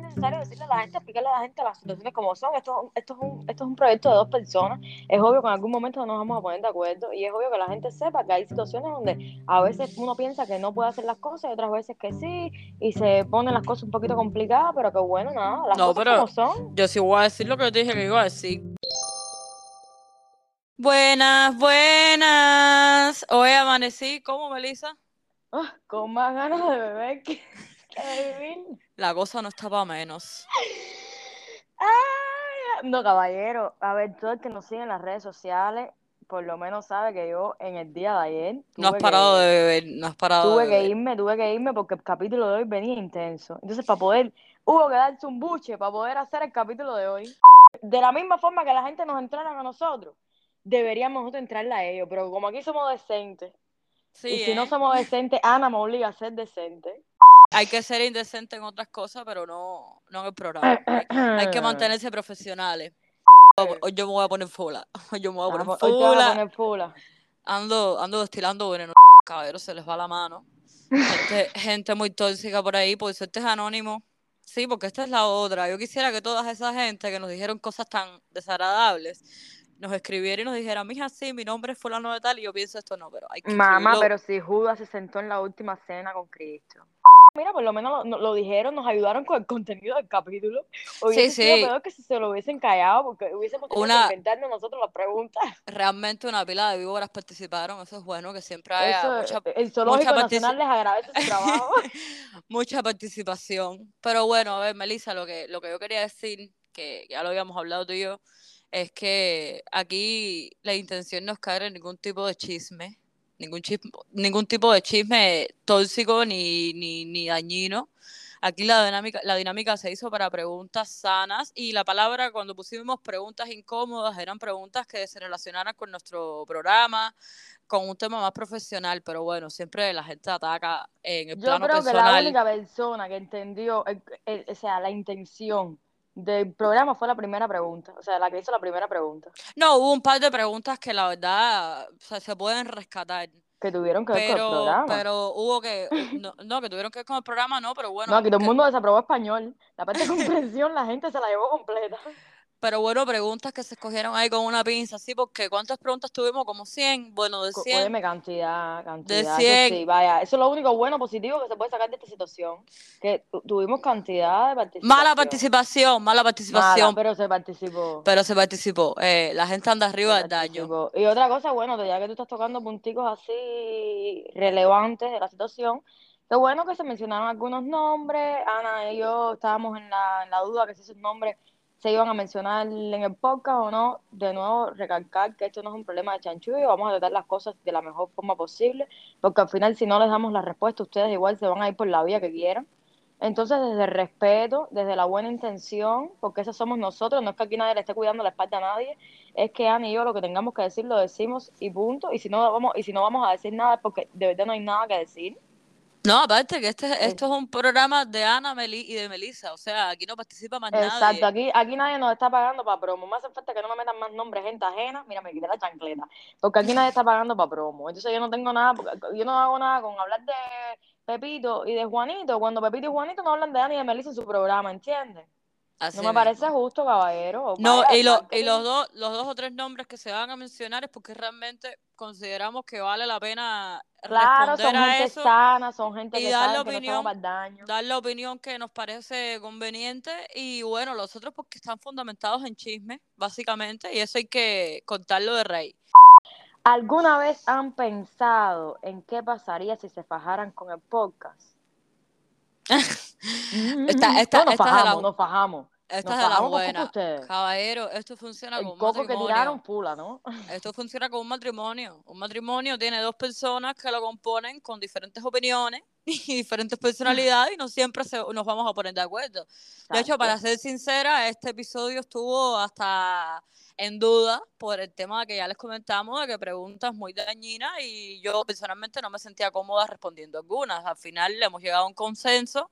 necesario decirle a la gente, explicarle a la gente las situaciones como son. Esto, esto, es un, esto es un proyecto de dos personas. Es obvio que en algún momento no nos vamos a poner de acuerdo y es obvio que la gente sepa que hay situaciones donde a veces uno piensa que no puede hacer las cosas y otras veces que sí y se ponen las cosas un poquito complicadas, pero que bueno, nada, las No, cosas pero- como son. Yo sí voy a decir lo que yo te dije que iba a decir. Buenas, buenas. Hoy amanecí, ¿cómo, Melissa? Ah, con más ganas de beber que. La cosa no está para menos. Ay, no, caballero. A ver, todo el que nos sigue en las redes sociales, por lo menos sabe que yo en el día de ayer No has parado que- de beber, no has parado Tuve de que irme, tuve que irme porque el capítulo de hoy venía intenso. Entonces, para poder, hubo que darse un buche para poder hacer el capítulo de hoy. De la misma forma que la gente nos entraran a nosotros, deberíamos nosotros entrarle a ellos. Pero como aquí somos decentes, Sí, y si no ¿eh? somos decentes, Ana me obliga a ser decente. Hay que ser indecente en otras cosas, pero no, no en el programa. Hay, hay que mantenerse profesionales. Hoy yo me voy a poner fula. Hoy yo me voy a poner te vas a fula. poner fula. Ando, ando destilando veneno. Caballero, se les va la mano. Gente, gente muy tóxica por ahí, por suerte es anónimo. Sí, porque esta es la otra. Yo quisiera que toda esa gente que nos dijeron cosas tan desagradables nos escribiera y nos dijera, mija, sí, mi nombre es fulano de tal, y yo pienso esto no, pero hay que Mamá, pero si Judas se sentó en la última cena con Cristo. Mira, por lo menos lo, lo dijeron, nos ayudaron con el contenido del capítulo. Hubiese sido sí. peor que si se lo hubiesen callado, porque hubiésemos tenido Una- que inventarnos nosotros las preguntas. Realmente una pila de víboras participaron, eso es bueno, que siempre haya Eso, mucha, el Zoológico mucha Nacional les agradece su trabajo. mucha participación. Pero bueno, a ver, Melissa, lo que, lo que yo quería decir, que ya lo habíamos hablado tú y yo, es que aquí la intención no es caer en ningún tipo de chisme, ningún, chisme, ningún tipo de chisme tóxico ni, ni, ni dañino. Aquí la dinámica, la dinámica se hizo para preguntas sanas y la palabra cuando pusimos preguntas incómodas eran preguntas que se relacionaran con nuestro programa, con un tema más profesional, pero bueno, siempre la gente ataca en el Yo plano creo que la personal. única persona que entendió, el- el- o sea, la intención del programa fue la primera pregunta, o sea, la que hizo la primera pregunta, No, hubo un par de preguntas que la verdad o sea, se pueden rescatar, que tuvieron que ver con el pero, programa. pero hubo que, no, no, que tuvieron que ver con el programa, no, pero bueno, no, aquí todo el que- mundo desaprobó español. La parte de comprensión la gente se la llevó completa. Pero bueno, preguntas que se escogieron ahí con una pinza, sí, porque ¿cuántas preguntas tuvimos? Como 100, bueno, de Co- 100, Óyeme, cantidad, cantidad. eso 100. sí, vaya, eso es lo único bueno, positivo que se puede sacar de esta situación. Que tu- tuvimos cantidad de participación. mala participación, mala Mala, participación, pero se participó. pero se participó, eh, la gente anda arriba del daño. Y otra cosa, bueno, ya que tú estás tocando punticos así relevantes de la situación, qué bueno que se mencionaron algunos nombres. Ana y yo estábamos en la, en la duda que si esos nombres se iban a mencionar en el podcast o no. De nuevo, recalcar que esto no es un problema de chanchullo, vamos a tratar las cosas de la mejor forma posible, porque al final si no les damos la respuesta, ustedes igual se van a ir por la vía que quieran. Entonces, desde el respeto, desde la buena intención, porque esos somos nosotros, no es que aquí nadie le esté cuidando la espalda a nadie, es que Ana y yo lo que tengamos que decir lo decimos y punto. Y si no vamos, y si no vamos a decir nada porque de verdad no hay nada que decir. No, aparte que este, esto es un programa de Ana Meli y de Melissa, o sea, aquí no participa más Exacto, nadie. aquí, aquí nadie nos está pagando para promo. Me hace falta que no me metan más nombres gente ajena. Mira, me quité la chancleta. Porque aquí nadie está pagando para promo. Entonces yo no tengo nada, yo no hago nada con hablar de Pepito y de Juanito, cuando Pepito y Juanito no hablan de Ana y de Melissa en su programa, ¿entiendes? Así No me mismo. parece justo, caballero. No, Vaya, y, lo- y los, dos, los dos o tres nombres que se van a mencionar es porque realmente consideramos que vale la pena Claro, son responder a gente eso, sana, son gente y que dar sabe la que no opinión, para el daño. dar la opinión que nos parece conveniente y bueno, los otros porque están fundamentados en chisme, básicamente, y eso hay que contarlo de rey. ¿Alguna vez han pensado en qué pasaría si se fajaran con el podcast? Esta- esta- no, nos esta es de la- fajamos, nos fajamos. Esta Nos es de la buena. Caballero, esto funciona El como un coco que matrimonio. tiraron, pula, ¿no? Esto funciona como un matrimonio. Un matrimonio tiene dos personas que lo componen con diferentes opiniones y diferentes personalidades y no siempre se- nos vamos a poner de acuerdo. De hecho, Exacto. para ser sincera, este episodio estuvo hasta en duda por el tema que ya les comentamos de que preguntas muy dañinas y yo personalmente no me sentía cómoda respondiendo algunas. Al final le hemos llegado a un consenso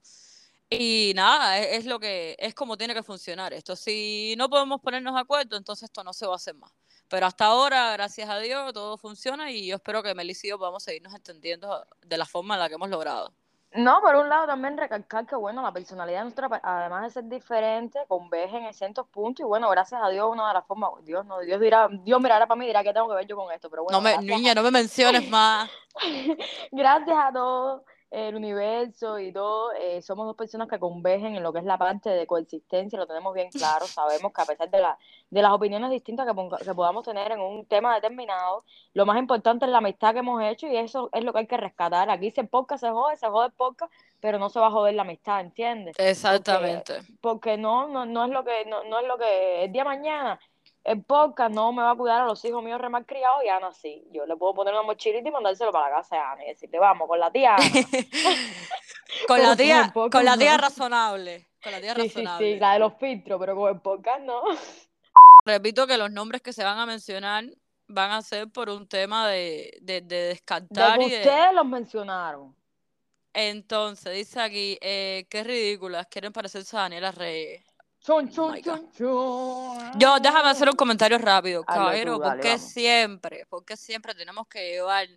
y nada, es, es lo que es como tiene que funcionar esto. Si no podemos ponernos de acuerdo, entonces esto no se va a hacer más. Pero hasta ahora, gracias a Dios, todo funciona y yo espero que Melissa y yo podamos seguirnos entendiendo de la forma en la que hemos logrado. No, por un lado también recalcar que, bueno, la personalidad nuestra, además de ser diferente, convergen en ciertos puntos y, bueno, gracias a Dios, una de las formas, Dios no, Dios dirá, Dios mirará para mí y dirá que tengo que ver yo con esto, pero bueno. No me, niña, no me menciones más. gracias a todos el universo y todo, eh, somos dos personas que convergen en lo que es la parte de coexistencia, lo tenemos bien claro, sabemos que a pesar de, la, de las opiniones distintas que, que, podamos tener en un tema determinado, lo más importante es la amistad que hemos hecho y eso es lo que hay que rescatar. Aquí se podcast se jode, se jode el podcast, pero no se va a joder la amistad, ¿entiendes? Exactamente. Porque, no, no, no es lo que, no, no es lo que el día de mañana el podcast no me va a cuidar a los hijos míos remal criados y Ana sí. Yo le puedo poner una mochilita y mandárselo para la casa de Ana y decirle, vamos, con la tía Ana. con, la tía, con la tía razonable. Con la tía sí, razonable. Sí, sí, la de los filtros, pero con el podcast no. Repito que los nombres que se van a mencionar van a ser por un tema de, de, de descartar. De y de... ustedes los mencionaron. Entonces, dice aquí, eh, qué ridículas, quieren parecerse a Daniela Reyes. Chun. Yo, déjame hacer un comentario rápido, Hazlo caballero, tú, dale, porque vamos. siempre, porque siempre tenemos que llevar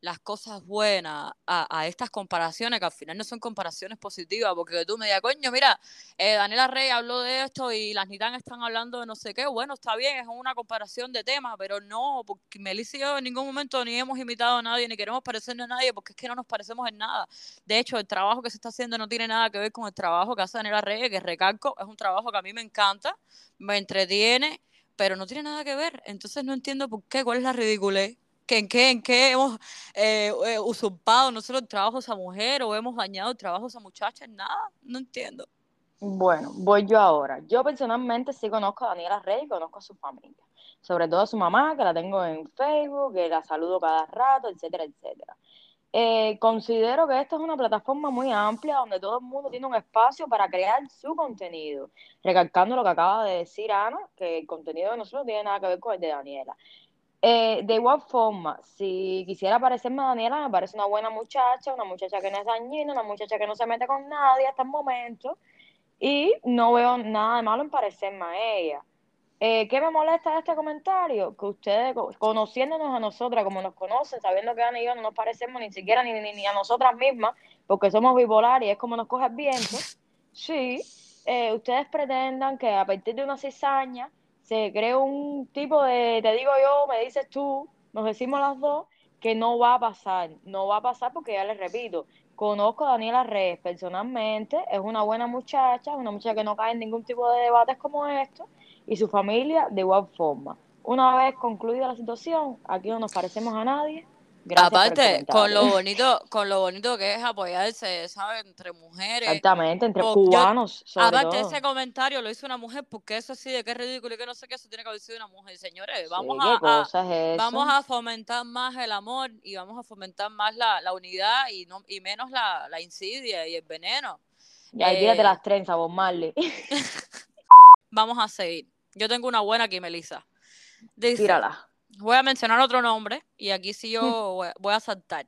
las cosas buenas a, estas comparaciones, que al final no son comparaciones positivas, porque tú me digas, coño, mira, eh, Daniela Rey habló de esto y las Nitán están hablando de no sé qué, bueno, está bien, es una comparación de temas, pero no, porque Melissa y yo en ningún momento ni hemos imitado a nadie, ni queremos parecernos a nadie, porque es que no nos parecemos en nada. De hecho, el trabajo que se está haciendo no tiene nada que ver con el trabajo que hace Daniela Reyes, que recalco, es un trabajo que a mí me encanta, me entretiene, pero no tiene nada que ver. Entonces no entiendo por qué, cuál es la ridiculez que en qué, en qué hemos eh, eh, usurpado nosotros el trabajo a mujer o hemos dañado el trabajo a esa muchacha, nada, no entiendo. Bueno, voy yo ahora. Yo personalmente sí conozco a Daniela Rey, conozco a su familia, sobre todo a su mamá, que la tengo en Facebook, que la saludo cada rato, etcétera, etcétera. Eh, considero que esta es una plataforma muy amplia donde todo el mundo tiene un espacio para crear su contenido, recalcando lo que acaba de decir Ana, que el contenido de nosotros no tiene nada que ver con el de Daniela. Eh, de igual forma, si quisiera parecerme a Daniela, me parece una buena muchacha, una muchacha que no es dañina, una muchacha que no se mete con nadie hasta el momento, y no veo nada de malo en parecerme a ella. Eh, ¿Qué me molesta de este comentario? Que ustedes, conociéndonos a nosotras como nos conocen, sabiendo que Ana y yo no nos parecemos ni siquiera ni, ni, ni a nosotras mismas, porque somos bipolares y es como nos coge el viento, sí, eh, ustedes pretendan que a partir de una cizaña se cree un tipo de, te digo yo, me dices tú, nos decimos las dos, que no va a pasar, no va a pasar porque ya les repito, conozco a Daniela Reyes personalmente, es una buena muchacha, una muchacha que no cae en ningún tipo de debates como estos, y su familia de igual forma. Una vez concluida la situación, aquí no nos parecemos a nadie. Gracias Aparte, con lo bonito, con lo bonito que es apoyarse, ¿sabes? Entre mujeres. Exactamente, entre O- yo- cubanos, sobre Aparte, todo. ese comentario lo hizo una mujer porque eso sí de que es ridículo y que no sé qué, eso tiene que haber sido una mujer. Señores, vamos ¿qué a, a- cosa es eso? vamos a fomentar más el amor y vamos a fomentar más la, la unidad y no y menos la, la insidia y el veneno. Ya, tírate eh, las trenzas, Bob Marley. Vamos a seguir. Yo tengo una buena aquí, Melissa. Dice, Tírala. Voy a mencionar otro nombre y aquí sí yo voy- voy a saltar.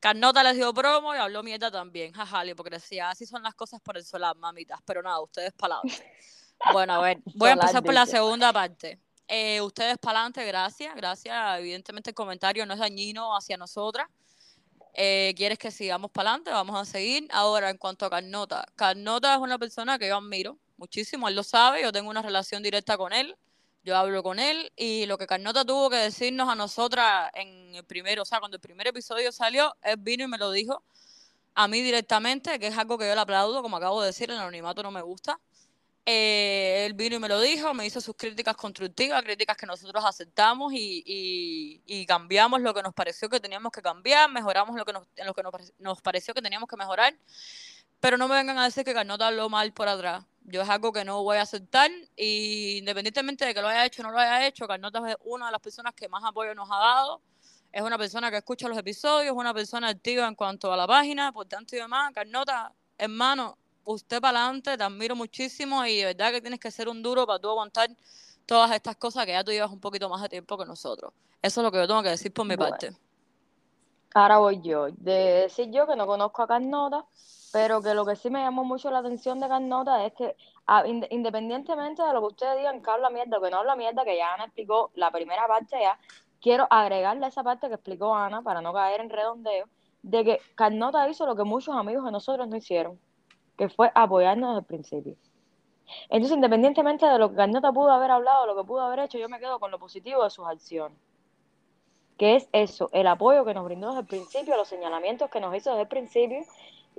Carnota les dio promo y habló mierda también. Jaja, la hipocresía. Así son las cosas por el solar, mamitas. Pero nada, ustedes para adelante. Bueno, a ver, voy a empezar por la segunda parte. Eh, ustedes para adelante, gracias. Gracias. Evidentemente el comentario no es dañino hacia nosotras. Eh, ¿Quieres que sigamos para adelante? Vamos a seguir. Ahora, en cuanto a Carnota. Carnota es una persona que yo admiro muchísimo. Él lo sabe. Yo tengo una relación directa con él. Yo hablo con él. Y lo que Carnota tuvo que decirnos a nosotras en el primero, o sea, cuando el primer episodio salió, él vino y me lo dijo a mí directamente, que es algo que yo le aplaudo, como acabo de decir, el anonimato no me gusta. Eh, él vino y me lo dijo, me hizo sus críticas constructivas, críticas que nosotros aceptamos y, y- y cambiamos lo que nos pareció que teníamos que cambiar, mejoramos lo que nos, en lo que nos, nos pareció que teníamos que mejorar. Pero no me vengan a decir que Carnota habló mal por atrás. Yo es algo que no voy a aceptar y independientemente de que lo haya hecho o no lo haya hecho, Carnota es una de las personas que más apoyo nos ha dado. Es una persona que escucha los episodios, es una persona activa en cuanto a la página, por tanto y demás. Carnota, hermano, usted para adelante, te admiro muchísimo y de verdad que tienes que ser un duro para tú aguantar todas estas cosas que ya tú llevas un poquito más de tiempo que nosotros. Eso es lo que yo tengo que decir por mi Bueno. parte. Ahora voy yo. De decir yo que no conozco a Carnota, pero que lo que sí me llamó mucho la atención de Carnota es que ah, inde- independientemente de lo que ustedes digan que habla mierda o que no habla mierda, que ya Ana explicó la primera parte ya, quiero agregarle esa parte que explicó Ana para no caer en redondeo, de que Carnota hizo lo que muchos amigos de nosotros no hicieron, que fue apoyarnos desde el principio. Entonces, independientemente de lo que Carnota pudo haber hablado, lo que pudo haber hecho, yo me quedo con lo positivo de sus acciones. Que es eso, el apoyo que nos brindó desde el principio, los señalamientos que nos hizo desde el principio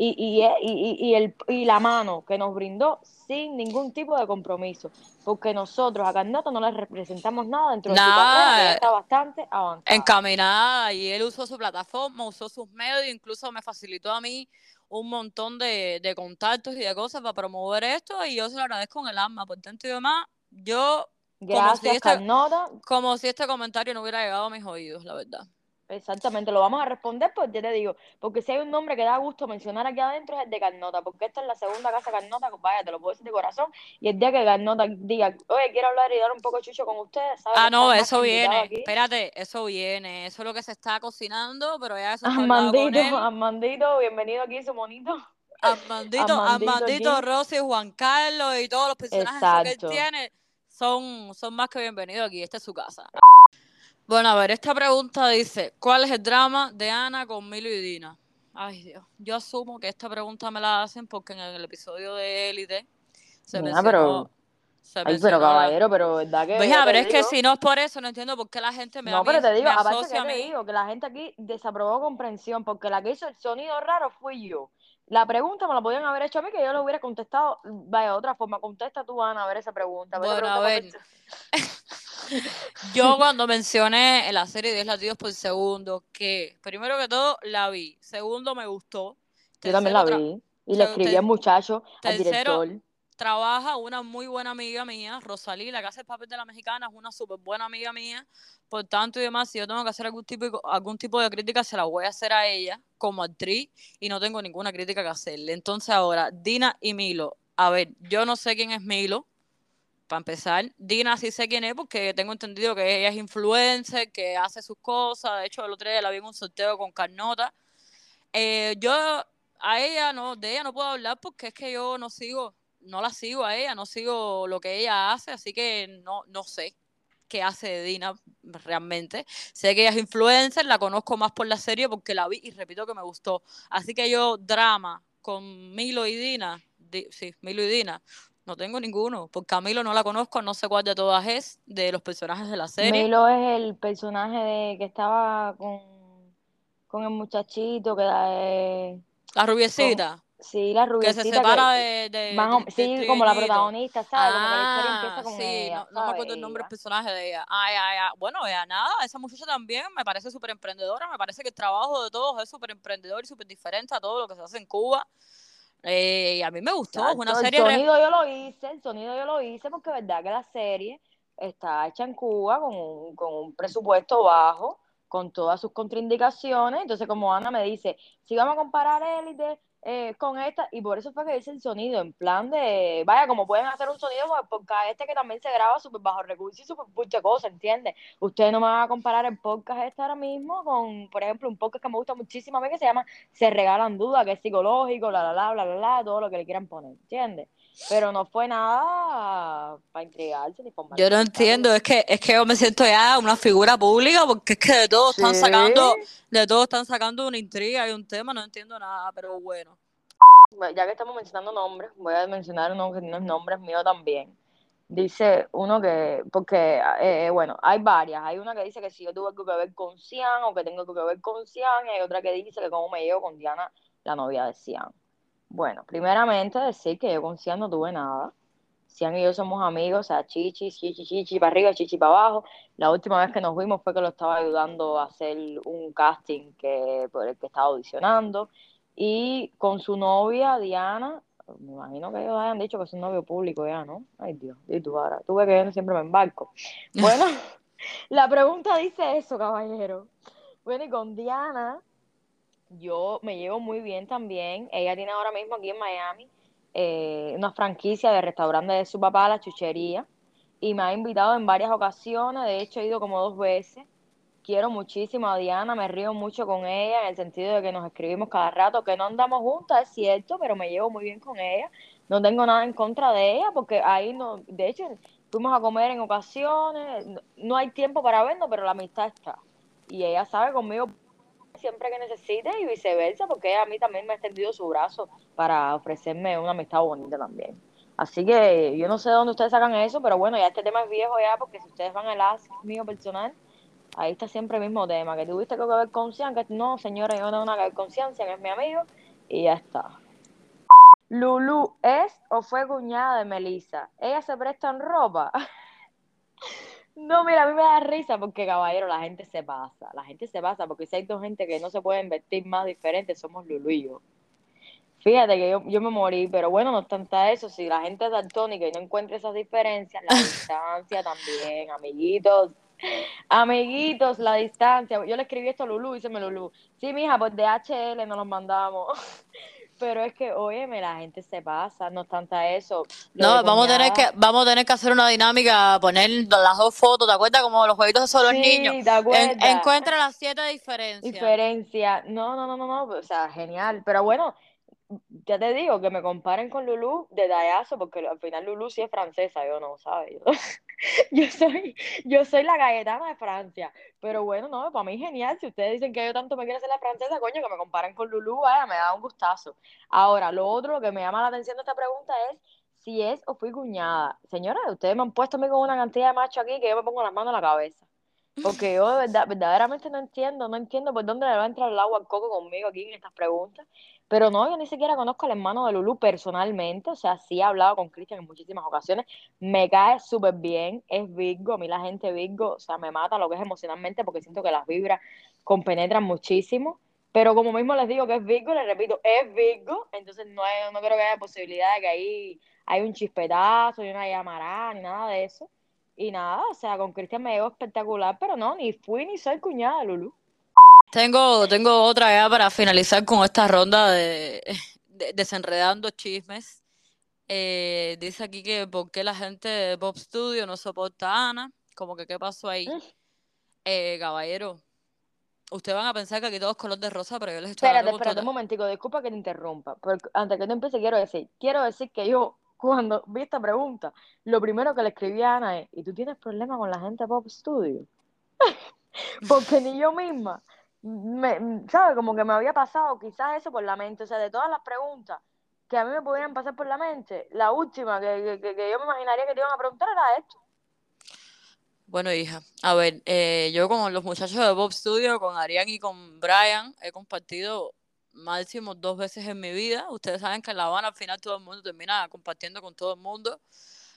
y, y, y, y, el, y la mano que nos brindó sin ningún tipo de compromiso. Porque nosotros a Carnota no le representamos nada dentro de su carrera, está bastante avanzada. Encaminada, y él usó su plataforma, usó sus medios, incluso me facilitó a mí un montón de, de, contactos y de cosas para promover esto y yo se lo agradezco con el alma. Por tanto y demás, yo Gracias, como si, este, como si este comentario no hubiera llegado a mis oídos, la verdad. Exactamente, lo vamos a responder, pues ya te digo, porque si hay un nombre que da gusto mencionar aquí adentro es el de Carnota, porque esta es la segunda casa Carnota, vaya, te lo puedo decir de corazón, y el día que Carnota diga, oye, quiero hablar y dar un poco chucho con ustedes, ¿sabes? Ah, no, eso viene, espérate, eso viene, eso es lo que se está cocinando, pero ya eso Armandito, Armandito, bienvenido aquí, su monito. Armandito, Armandito Rosy, Juan Carlos y todos los personajes que él tiene son, son más que bienvenidos aquí, esta es su casa. Bueno, a ver, esta pregunta dice, ¿cuál es el drama de Ana con Milo y Dina? Ay, Dios, yo asumo que esta pregunta me la hacen porque en el episodio de Élite se Mira, pero... Se Ay, pero caballero, pero verdad que. Oye, pero es que si no es por eso, no entiendo por qué la gente me No, pero te digo, aparte que te digo, que la gente aquí desaprobó comprensión, porque la que hizo el sonido raro fui yo. La pregunta me la podían haber hecho a mí, que yo le hubiera contestado, vaya, de otra forma. Contesta tú, Ana, a ver esa pregunta. A ver bueno, a ver. yo cuando mencioné en la serie 10 latidos por segundo, que primero que todo la vi, segundo me gustó. Yo también la vi. Y le escribí al muchacho, al director. Trabaja una muy buena amiga mía, Rosalí, la que hace el papel de la mexicana, es una súper buena amiga mía. Por tanto y demás, si yo tengo que hacer algún tipo, algún tipo de crítica, se la voy a hacer a ella como actriz y no tengo ninguna crítica que hacerle. Entonces ahora, Dina y Milo. A ver, yo no sé quién es Milo, para empezar. Dina sí sé quién es porque tengo entendido que ella es influencer, que hace sus cosas. De hecho, el otro día la vi en un sorteo con Carnota. Eh, yo a ella no, de ella no puedo hablar porque es que yo no sigo no la sigo a ella, no sigo lo que ella hace, así que no, no sé qué hace Dina realmente. Sé que ella es influencer, la conozco más por la serie porque la vi y repito que me gustó. Así que yo, drama con Milo y Dina, sí, Milo y Dina, no tengo ninguno, porque a Milo no la conozco, no sé cuál de todas es, de los personajes de la serie. Milo es el personaje de que estaba con, con el muchachito que da... Eh, la rubiecita. Sí, la rubiecita. Que se separa de, de, de, Sí, como la protagonista, ¿sabes? como que la historia Ah, empieza con sí, ella, no, no me acuerdo el nombre del personaje de ella. Ay, ay, ay. Bueno, ella nada, esa muchacha también me parece súper emprendedora, me parece que el trabajo de todos es súper emprendedor y súper diferente a todo lo que se hace en Cuba. Eh, a mí me gustó, es una serie... El re- sonido yo lo hice, el sonido yo lo hice porque es verdad que la serie está hecha en Cuba con un, con un presupuesto bajo, con todas sus contraindicaciones. Entonces, como Ana me dice, si vamos a comparar Élite eh, con esta, y por eso fue que hice el sonido, en plan de, vaya, como pueden hacer un sonido con podcast este que también se graba súper bajo recursos y súper mucha cosa, ¿entiendes? Ustedes no me van a comparar el podcast este ahora mismo con, por ejemplo, un podcast que me gusta muchísimo a mí que se llama Se Regalan Dudas, que es psicológico, bla, bla, bla, bla, bla, bla, todo lo que le quieran poner, ¿entiendes? Pero no fue nada para intrigarse ni formar. Yo no entiendo, es que, es que yo me siento ya una figura pública porque es que de todo están sacando, de todo están sacando una intriga y un tema, no entiendo nada, pero bueno. Ya que estamos mencionando nombres, voy a mencionar uno que no es nombre, es mío también. Dice uno que, porque, eh, bueno, hay varias. Hay una que dice que si yo tuve algo que ver con Cian o que tengo algo que ver con Cian, y hay otra que dice que cómo me llevo con Diana, la novia de Cian. Bueno, primeramente decir que yo con Cian no tuve nada. Cian y yo somos amigos, o sea, chichi, chichi, chichi para arriba, chichi para abajo. La última vez que nos vimos fue que lo estaba ayudando a hacer un casting que, por el que estaba audicionando. Y con su novia, Diana, me imagino que ellos hayan dicho que es un novio público ya, ¿no? Ay, Dios, y tú ahora, tú ves que yo siempre me embarco. Bueno, la pregunta dice eso, caballero. Bueno, y con Diana, yo me llevo muy bien también. Ella tiene ahora mismo aquí en Miami eh, una franquicia de restaurante de su papá, La Chuchería, y me ha invitado en varias ocasiones. De hecho, he ido como dos veces. Quiero muchísimo a Diana, me río mucho con ella en el sentido de que nos escribimos cada rato, que no andamos juntas, es cierto, pero me llevo muy bien con ella. No tengo nada en contra de ella, porque ahí no, de hecho, fuimos a comer en ocasiones, no, no hay tiempo para vernos, pero la amistad está. Y ella sabe conmigo siempre que necesite y viceversa, porque a mí también me ha extendido su brazo para ofrecerme una amistad bonita también. Así que yo no sé de dónde ustedes sacan eso, pero bueno, ya este tema es viejo ya, porque si ustedes van al ask mío personal, ahí está siempre el mismo tema, que tuviste que ver con Cian, que no, señora, yo no tengo nada que ver con Cian, es mi amigo, y ya está. Lulu es o fue cuñada de Melissa. Ella se presta en ropa. No, mira, a mí me da risa porque, caballero, la gente se pasa. La gente se pasa porque si hay dos gente que no se pueden vestir más diferentes, somos Lulu y yo. Fíjate que yo, yo me morí, pero bueno, no obstante eso, si la gente es daltónica y no encuentra esas diferencias, la distancia también, amiguitos. Amiguitos, la distancia. Yo le escribí esto a Lulu, dice Lulu. Sí, mija, pues de HL nos los mandamos. Pero es que, óyeme, la gente se pasa, no obstante eso. No, vamos a tener que vamos a tener que hacer una dinámica, poner las dos fotos, ¿te acuerdas? Como los jueguitos solo los niños. encuentra las siete diferencias. Diferencia. No, no, no, no, no, o sea, genial. Pero bueno, ya te digo, que me comparen con Lulu de Dayazo, porque al final Lulu sí es francesa, yo no, ¿sabes? Yo, soy, yo soy la galletana de Francia. Pero bueno, no, para mí genial. Si ustedes dicen que yo tanto me quiero hacer la francesa, coño, que me comparen con Lulu, vaya, me da un gustazo. Ahora, lo otro, lo que me llama la atención de esta pregunta es si es o fui cuñada. Señora, ustedes me han puesto a mí con una cantidad de macho aquí que yo me pongo las manos en la cabeza. Porque yo verdad, verdaderamente no entiendo, no entiendo por dónde le va a entrar el agua al coco conmigo aquí en estas preguntas. Pero no, yo ni siquiera conozco al hermano de Lulu personalmente, o sea, sí he hablado con Cristian en muchísimas ocasiones, me cae súper bien, es Virgo, a mí la gente Virgo, o sea, me mata lo que es emocionalmente porque siento que las vibras compenetran muchísimo, pero como mismo les digo que es Virgo, les repito, es Virgo, entonces no, no creo que haya posibilidad de que ahí hay un chispetazo y una llamará, ni nada de eso. Y nada, o sea, con Cristian me llevo espectacular, pero no, ni fui ni soy cuñada de Lulu. Tengo, tengo otra ya para finalizar con esta ronda de, desenredando chismes. Eh, dice aquí que por qué la gente de Pop Studio no soporta a Ana, como que qué pasó ahí. Eh, caballero, ustedes van a pensar que aquí todo es color de rosa, pero yo les estoy Espérate, espérate un momentico, disculpa que te interrumpa, porque antes que tú empieces quiero decir, quiero decir que yo cuando vi esta pregunta, lo primero que le escribí a Ana es, ¿y tú tienes problemas con la gente de Pop Studio? porque ni yo misma me, ¿sabes? Como que me había pasado quizás eso por la mente. O sea, de todas las preguntas que a mí me pudieran pasar por la mente, la última que, que, yo me imaginaría que te iban a preguntar era esto. Bueno, hija, a ver, eh, yo con los muchachos de Bob Studio, con Arián y con Brian, he compartido máximo dos veces en mi vida. Ustedes saben que en La Habana al final todo el mundo termina compartiendo con todo el mundo.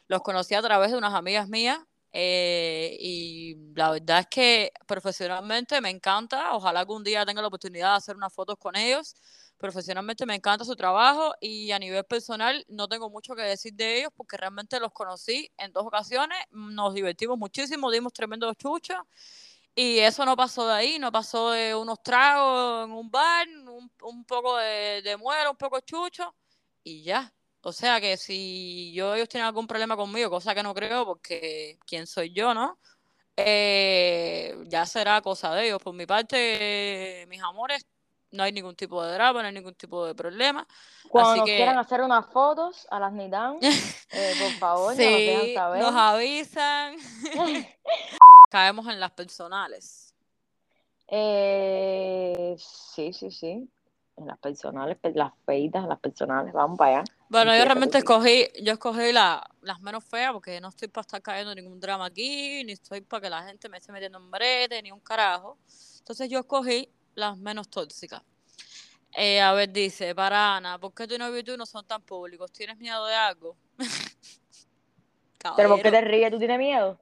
Los conocí a través de unas amigas mías eh, y la verdad es que profesionalmente me encanta. Ojalá algún día tenga la oportunidad de hacer unas fotos con ellos. Profesionalmente me encanta su trabajo y a nivel personal no tengo mucho que decir de ellos porque realmente los conocí en dos ocasiones, nos divertimos muchísimo, dimos tremendos chuchos y eso no pasó de ahí, no pasó de unos tragos en un bar, un, poco de, de muero, un poco chucho y ya. O sea que si yo ellos tienen algún problema conmigo, cosa que no creo, porque quién soy yo, ¿no? Eh, ya será cosa de ellos. Por mi parte, mis amores, no hay ningún tipo de drama, no hay ningún tipo de problema. Cuando quieran hacer unas fotos a las Nidan, eh, por favor, sí, nos saber. Nos avisan. Caemos en las personales. Eh, sí, sí, sí en las personales, las feitas, las personales, vamos para allá. Bueno, yo realmente escogí, yo escogí la, las menos feas porque no estoy para estar cayendo ningún drama aquí, ni estoy para que la gente me esté metiendo en brete, ni un carajo. Entonces yo escogí las menos tóxicas. Eh, a ver, dice, para Ana, ¿por qué tu novio y tú no son tan públicos? ¿Tienes miedo de algo? ¿Pero por qué te ríes? ¿Tú tienes miedo?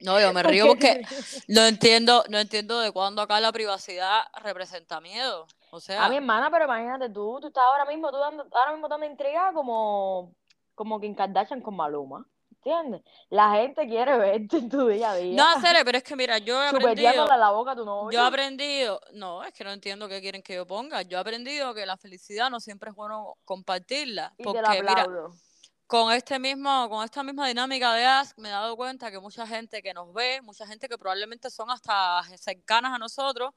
No, yo me río porque no entiendo, no entiendo de cuándo acá la privacidad representa miedo. O sea, a mi hermana, pero imagínate tú, tú estás ahora mismo, tú dando, ahora mismo dando intriga como, como Kim Kardashian con Maluma. ¿Entiendes? La gente quiere verte en tu día a día. No, serio, pero es que mira, yo he aprendido. la boca a tu novio. Yo he aprendido. No, es que no entiendo qué quieren que yo ponga. Yo he aprendido que la felicidad no siempre es bueno compartirla. Y porque, te mira, con este mismo, con esta misma dinámica de Ask, me he dado cuenta que mucha gente que nos ve, mucha gente que probablemente son hasta cercanas a nosotros,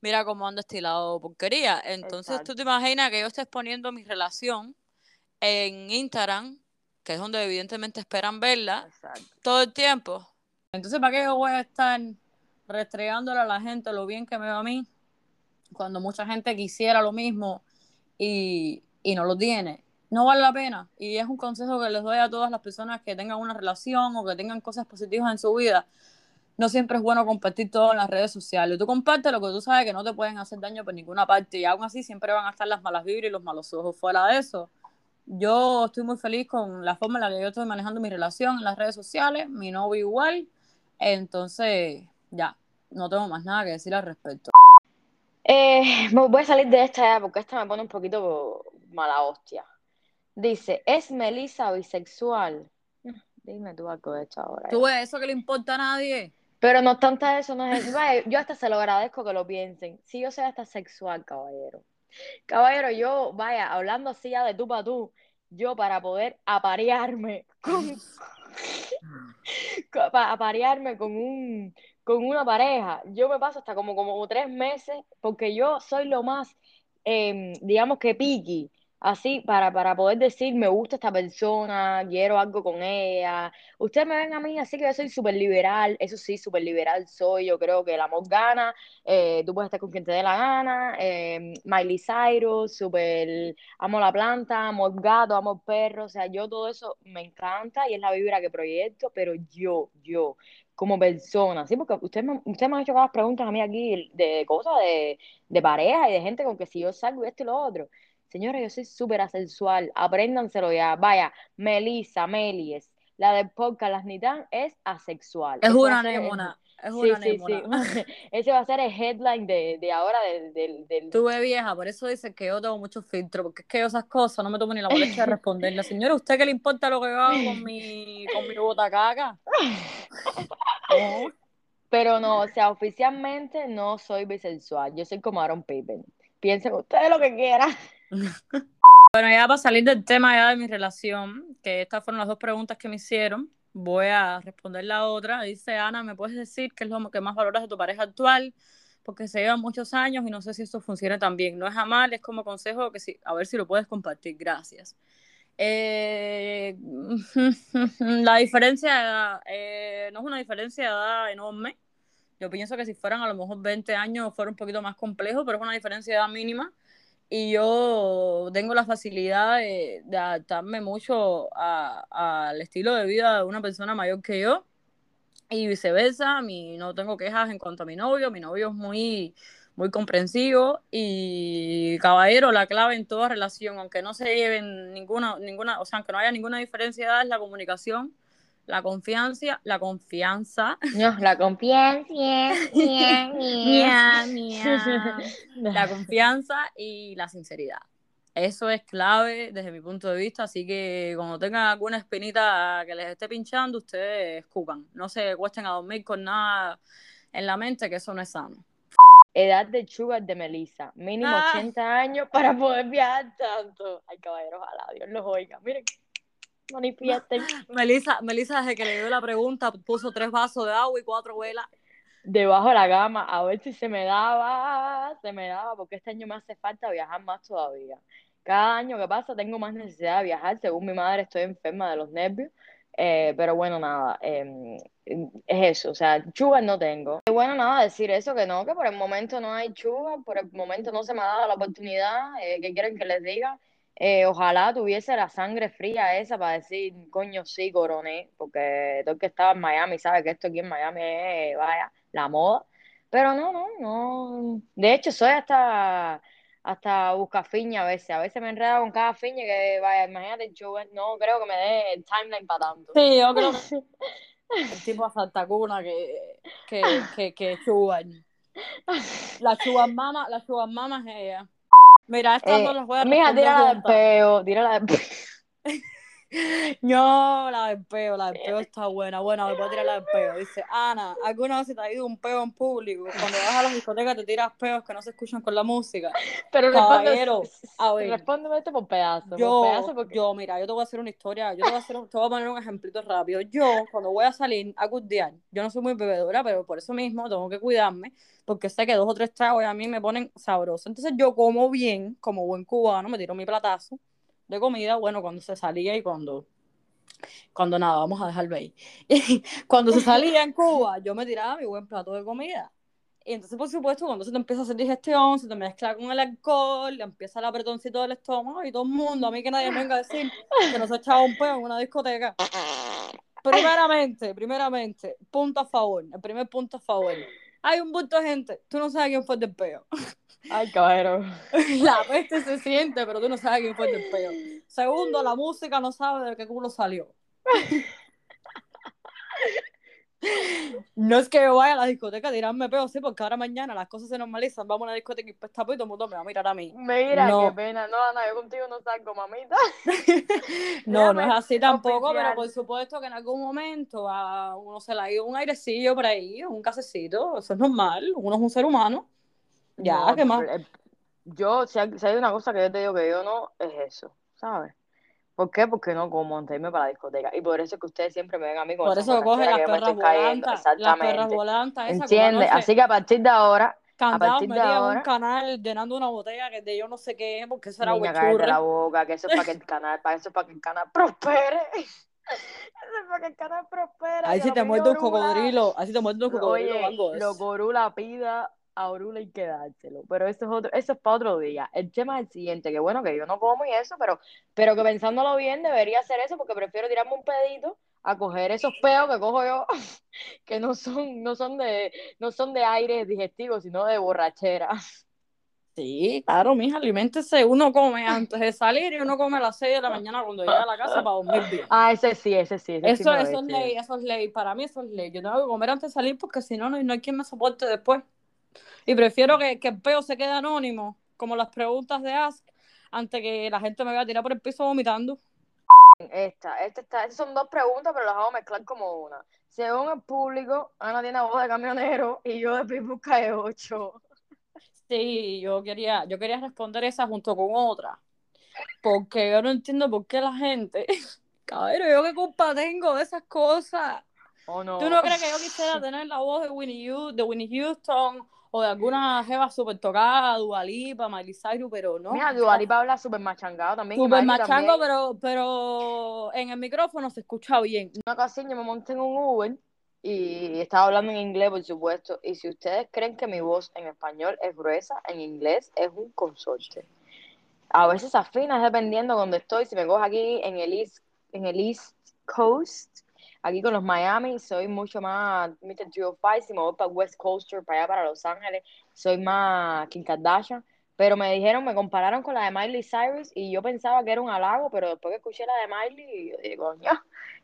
mira cómo han destilado porquería. Entonces tú te imaginas que yo esté exponiendo mi relación en Instagram, que es donde evidentemente esperan verla, todo el tiempo. Entonces, ¿para qué yo voy a estar restregándole a la gente lo bien que me va a mí? cuando mucha gente quisiera lo mismo y, y no lo tiene, no vale la pena. Y es un consejo que les doy a todas las personas que tengan una relación o que tengan cosas positivas en su vida. No siempre es bueno compartir todo en las redes sociales. Tú compartes lo que tú sabes que no te pueden hacer daño por ninguna parte y aún así siempre van a estar las malas vibras y los malos ojos. Fuera de eso, yo estoy muy feliz con la forma en la que yo estoy manejando mi relación en las redes sociales, mi novio igual. Entonces, ya, no tengo más nada que decir al respecto. Eh, voy a salir de esta ya porque esta me pone un poquito mala hostia. Dice, ¿es Melissa bisexual? Dime tú algo de esto ahora. ¿Tú ves eso que le importa a nadie? Pero no obstante eso, no es, yo hasta se lo agradezco que lo piensen. Si yo soy hasta sexual, caballero. Caballero, yo, vaya, hablando así ya de tú para tú, yo para poder aparearme con, para aparearme con un con una pareja, yo me paso hasta como, como tres meses, porque yo soy lo más, em, digamos que piqui, así, para, para poder decir, me gusta esta persona, quiero algo con ella. Ustedes me ven a mí así que yo soy súper liberal, eso sí, súper liberal soy, yo creo que el amor gana, eh, tú puedes estar con quien te dé la gana, eh, Miley Cyrus, súper, amo la planta, amo el gato, amo el perro, o sea, yo todo eso me encanta y es la vibra que proyecto, pero yo, yo, como persona, ¿sí? Porque ustedes me, ustedes me han hecho cada preguntas a mí aquí de, cosas de, de pareja y de gente con que si yo salgo esto y lo otro. Señora, yo soy súper asexual, apréndanselo ya. Vaya, Melissa, Melies, la de podcast Las Nitán es asexual. Es una anémona. Es una sí, sí, sí. Ese va a ser el headline de, de ahora del... del, del... Tuve vieja, por eso dice que yo tengo mucho filtro, porque es que yo esas cosas no me tomo ni la molestia de responderle. Señora, ¿usted qué le importa lo que hago con mi, con mi botacaca? Pero no, o sea, oficialmente no soy bisexual. Yo soy como Aaron Pippen. Piensen ustedes lo que quieran. Bueno, ya para salir del tema ya de mi relación, que estas fueron las dos preguntas que me hicieron, voy a responder la otra. Dice Ana, ¿me puedes decir qué es lo que más valoras de tu pareja actual? Porque se llevan muchos años y no sé si esto funciona tan bien. No es amar, es como consejo que sí, a ver si lo puedes compartir. Gracias. Eh, la diferencia eh, no es una diferencia de edad enorme. Yo pienso que si fueran a lo mejor 20 años fuera un poquito más complejo, pero es una diferencia de edad mínima y yo tengo la facilidad de, adaptarme mucho al estilo de vida de una persona mayor que yo y viceversa, mi, no tengo quejas en cuanto a mi novio, mi novio es muy, muy comprensivo y caballero, la clave en toda relación, aunque no se lleven ninguna, ninguna, o sea, aunque no haya ninguna diferencia es la comunicación la confianza, la confianza. No, la confianza. la confianza y la sinceridad. Eso es clave desde mi punto de vista, así que cuando tengan alguna espinita que les esté pinchando, ustedes escupan. No se cuesten a dormir con nada en la mente, que eso no es sano. Edad de sugar de Melissa, mínimo 80 ah. años para poder viajar tanto. Ay, caballero, ojalá Dios los oiga. Miren manifiesten. Melissa, Melissa, desde que le dio la pregunta, puso tres vasos de agua y cuatro velas. Debajo de la cama, a ver si se me daba, se me daba, porque este año me hace falta viajar más todavía. Cada año que pasa tengo más necesidad de viajar, según mi madre estoy enferma de los nervios, eh, pero bueno, nada, em, es eso, o sea, chugas no tengo. Bueno, nada, decir eso, que no, que por el momento no hay chugas, por el momento no se me ha dado la oportunidad, eh, que quieren que les diga? Eh, ojalá tuviese la sangre fría esa para decir, coño, sí, coroné, porque todo el que estaba en Miami sabe que esto aquí en Miami es, vaya, la moda. Pero no, no, no. De hecho, soy hasta, hasta buscafiña a veces. A veces me enredo con cada fiña que, vaya, imagínate, yo no creo que me dé el timeline para tanto. Sí, yo creo que el tipo a Santa Cuna que, que, que, que chuban. La chuban mama, la chuban mama es ella. Mira, estas no las voy a Mija, tírala de peo, tírala de peo. No, la del peo, la del peo está buena. Bueno, me puedo tirar la del peo. Dice, Ana, ¿alguna vez te ha ido un peo en público? Cuando vas a las discotecas te tiras peos que no se escuchan con la música. Pero Caballero, a ver. Respóndeme esto por pedazo. Yo, por pedazo porque... yo, mira, yo te voy a hacer una historia. Yo te voy a, hacer, te voy a poner un ejemplito rápido. Yo, cuando voy a salir a curdear, yo no soy muy bebedora, pero por eso mismo tengo que cuidarme porque sé que dos o tres tragos a mí me ponen sabroso. Entonces yo como bien, como buen cubano, me tiro mi platazo de comida, bueno, cuando se salía y cuando, cuando nada, vamos a dejar ahí. cuando se salía en Cuba, yo me tiraba mi buen plato de comida. Y entonces, por supuesto, cuando se te empieza a hacer digestión, se te mezcla con el alcohol, empieza el apretoncito del estómago y todo el mundo, a mí que nadie me venga a decir que no se echaba un peo en una discoteca. Primeramente, primeramente, punto a favor, el primer punto a favor. Hay un punto de gente, tú no sabes quién fue el del peo. Ay, caballero. La peste se siente, pero tú no sabes quién fue el peo. Segundo, la música no sabe de qué culo salió. No es que yo vaya a la discoteca a tirarme peo, sí, porque ahora mañana las cosas se normalizan. Vamos a una discoteca y pues está y todo el mundo me va a mirar a mí. Mira, No. qué pena. No, Ana, yo contigo no salgo, mamita. No, no es así tampoco, oficial. pero por supuesto que en algún momento a uno se le ha ido un airecillo por ahí, un casecito, eso es normal, uno es un ser humano. Ya, No, ¿qué más? eh, Yo, si hay, si hay una cosa que yo te digo que yo no, es eso, ¿sabes? ¿Por qué? Porque no como antes irme para la discoteca. Y por eso es que ustedes siempre me ven a mí con Por eso cogen las perras volantas, las perras Exactamente. volantas ¿Entiendes? Así que a partir de ahora, a cantados partir de un canal llenando una botella que de yo no sé qué, porque eso era huechurre. la boca, que eso es para que el canal, para eso es para que el canal prospere. Eso es para que el canal prospere. Ahí si te muerde un cocodrilo, ahí si te muerde un cocodrilo Oye, lo eso. que Orula pida, a Orula hay que dárselo. Pero eso es otro, eso es para otro día. El tema es el siguiente, que bueno, que yo no como y eso, pero, pero que pensándolo bien debería hacer eso porque prefiero tirarme un pedito a coger esos peos que cojo yo, que no son, no son de, no son de aire digestivo, sino de borrachera. Sí, claro, mija, aliméntese. Uno come antes de salir y uno come a las 6 de la mañana cuando llega a la casa para dormir bien. Ah, ese sí, ese sí, ese Eso, eso es ley, eso es ley. Para mí eso es ley. Yo tengo que comer antes de salir porque si no, no, no hay quien me soporte después. Y prefiero que, que el peo se quede anónimo, como las preguntas de Ask, antes que la gente me vaya a tirar por el piso vomitando. Esta, esta estas son dos preguntas, pero las vamos a mezclar como una. Según el público, Ana tiene voz de camionero y yo de Pitbull cae 8. Sí, yo quería, yo quería responder esa junto con otra. Porque yo no entiendo por qué la gente. Cabrón, yo qué culpa tengo de esas cosas. ¿O no? ¿Tú no crees que yo quisiera tener la voz de Winnie, de Winnie Houston o de alguna jeva súper tocada, Dua Lipa, Miley Cyrus, pero no. Mira, Dua Lipa habla súper machangado también. Súper machango, pero, pero en el micrófono se escucha bien. Una ocasión yo me monté en un Uber y estaba hablando en inglés, por supuesto. Y si ustedes creen que mi voz en español es gruesa, en inglés es un consorte. A veces afina, dependiendo donde estoy. Si me cojo aquí en el East, en el East Coast, aquí con los Miami, soy mucho más Mr. 305. Si me voy para West Coaster, para allá, para Los Ángeles, soy más Kim Kardashian. Pero me dijeron, me compararon con la de Miley Cyrus y yo pensaba que era un halago, pero después que escuché la de Miley, yo dije, coño,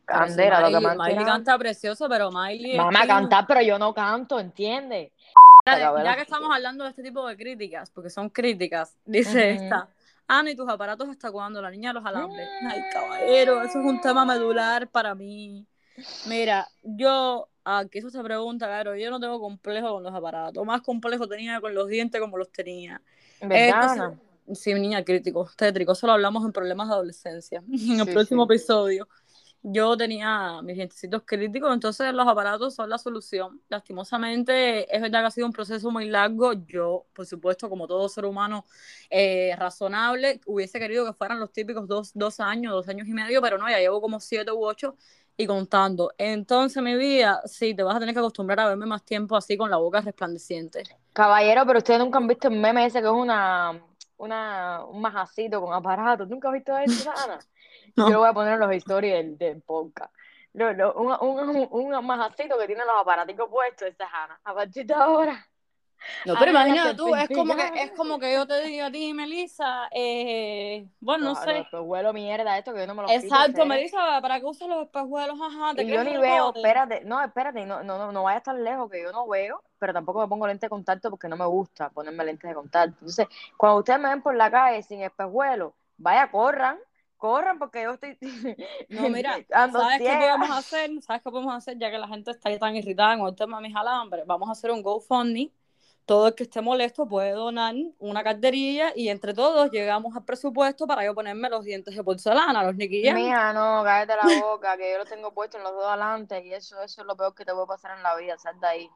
Pero si candela, lo que Miley, Miley canta precioso, pero Miley que- cantar, pero yo no canto, ¿entiendes? Ya, ya que estamos hablando de este tipo de críticas, porque son críticas, dice esta. Ana, ¿y tus aparatos hasta cuándo? La niña de los alambres. Mm. Ay, caballero, eso es un tema medular para mí. Mira, yo, aquí eso se pregunta, claro, yo no tengo complejo con los aparatos. Más complejo tenía con los dientes como los tenía. ¿Verdad, Esto sí- sí, niña, crítico, tétrico. Eso lo hablamos en problemas de adolescencia, en el Sí, próximo sí. episodio. Yo tenía mis dientecitos críticos, entonces los aparatos son la solución. Lastimosamente, es verdad que ha sido un proceso muy largo. Yo, por supuesto, como todo ser humano eh, razonable, hubiese querido que fueran los típicos dos, dos años, dos años y medio, pero no, ya llevo como siete u ocho y contando. Entonces, mi vida, sí, te vas a tener que acostumbrar a verme más tiempo así con la boca resplandeciente. Caballero, pero ustedes nunca han visto el meme ese que es una, una, un majacito con aparato. ¿Nunca has visto eso, Ana? No. Yo lo voy a poner en los stories del, del podcast. No, no, un, un, un majacito que tiene los aparaticos puestos, esa es Ana. A partir de ahora. No, pero imagínate tú, es como que, es como que yo te diga a ti, Melissa, eh, bueno, no No, sé. los espejuelos mierda esto que yo no me los quito, Exacto, ustedes. Melissa, ¿para qué usas los espejuelos? Ajá, ¿te Y yo ni veo, espérate, no, espérate, no, no, no, no vayas tan lejos que yo no veo, pero tampoco me pongo lentes de contacto porque no me gusta ponerme lentes de contacto. Entonces, cuando ustedes me ven por la calle sin espejuelo, vaya, corran, corran porque yo estoy No, mira, ando ¿sabes qué ciega. podemos hacer? ¿Sabes qué podemos hacer? Ya que la gente está tan irritada con el tema de mis alambres, vamos a hacer un GoFundMe. Todo el que esté molesto puede donar una carterilla y entre todos llegamos al presupuesto para yo ponerme los dientes de porcelana, los Jam. Mija, no, cállate la boca, que yo los tengo puestos en los dos adelante y eso, eso es lo peor que te puede pasar en la vida, sal de ahí.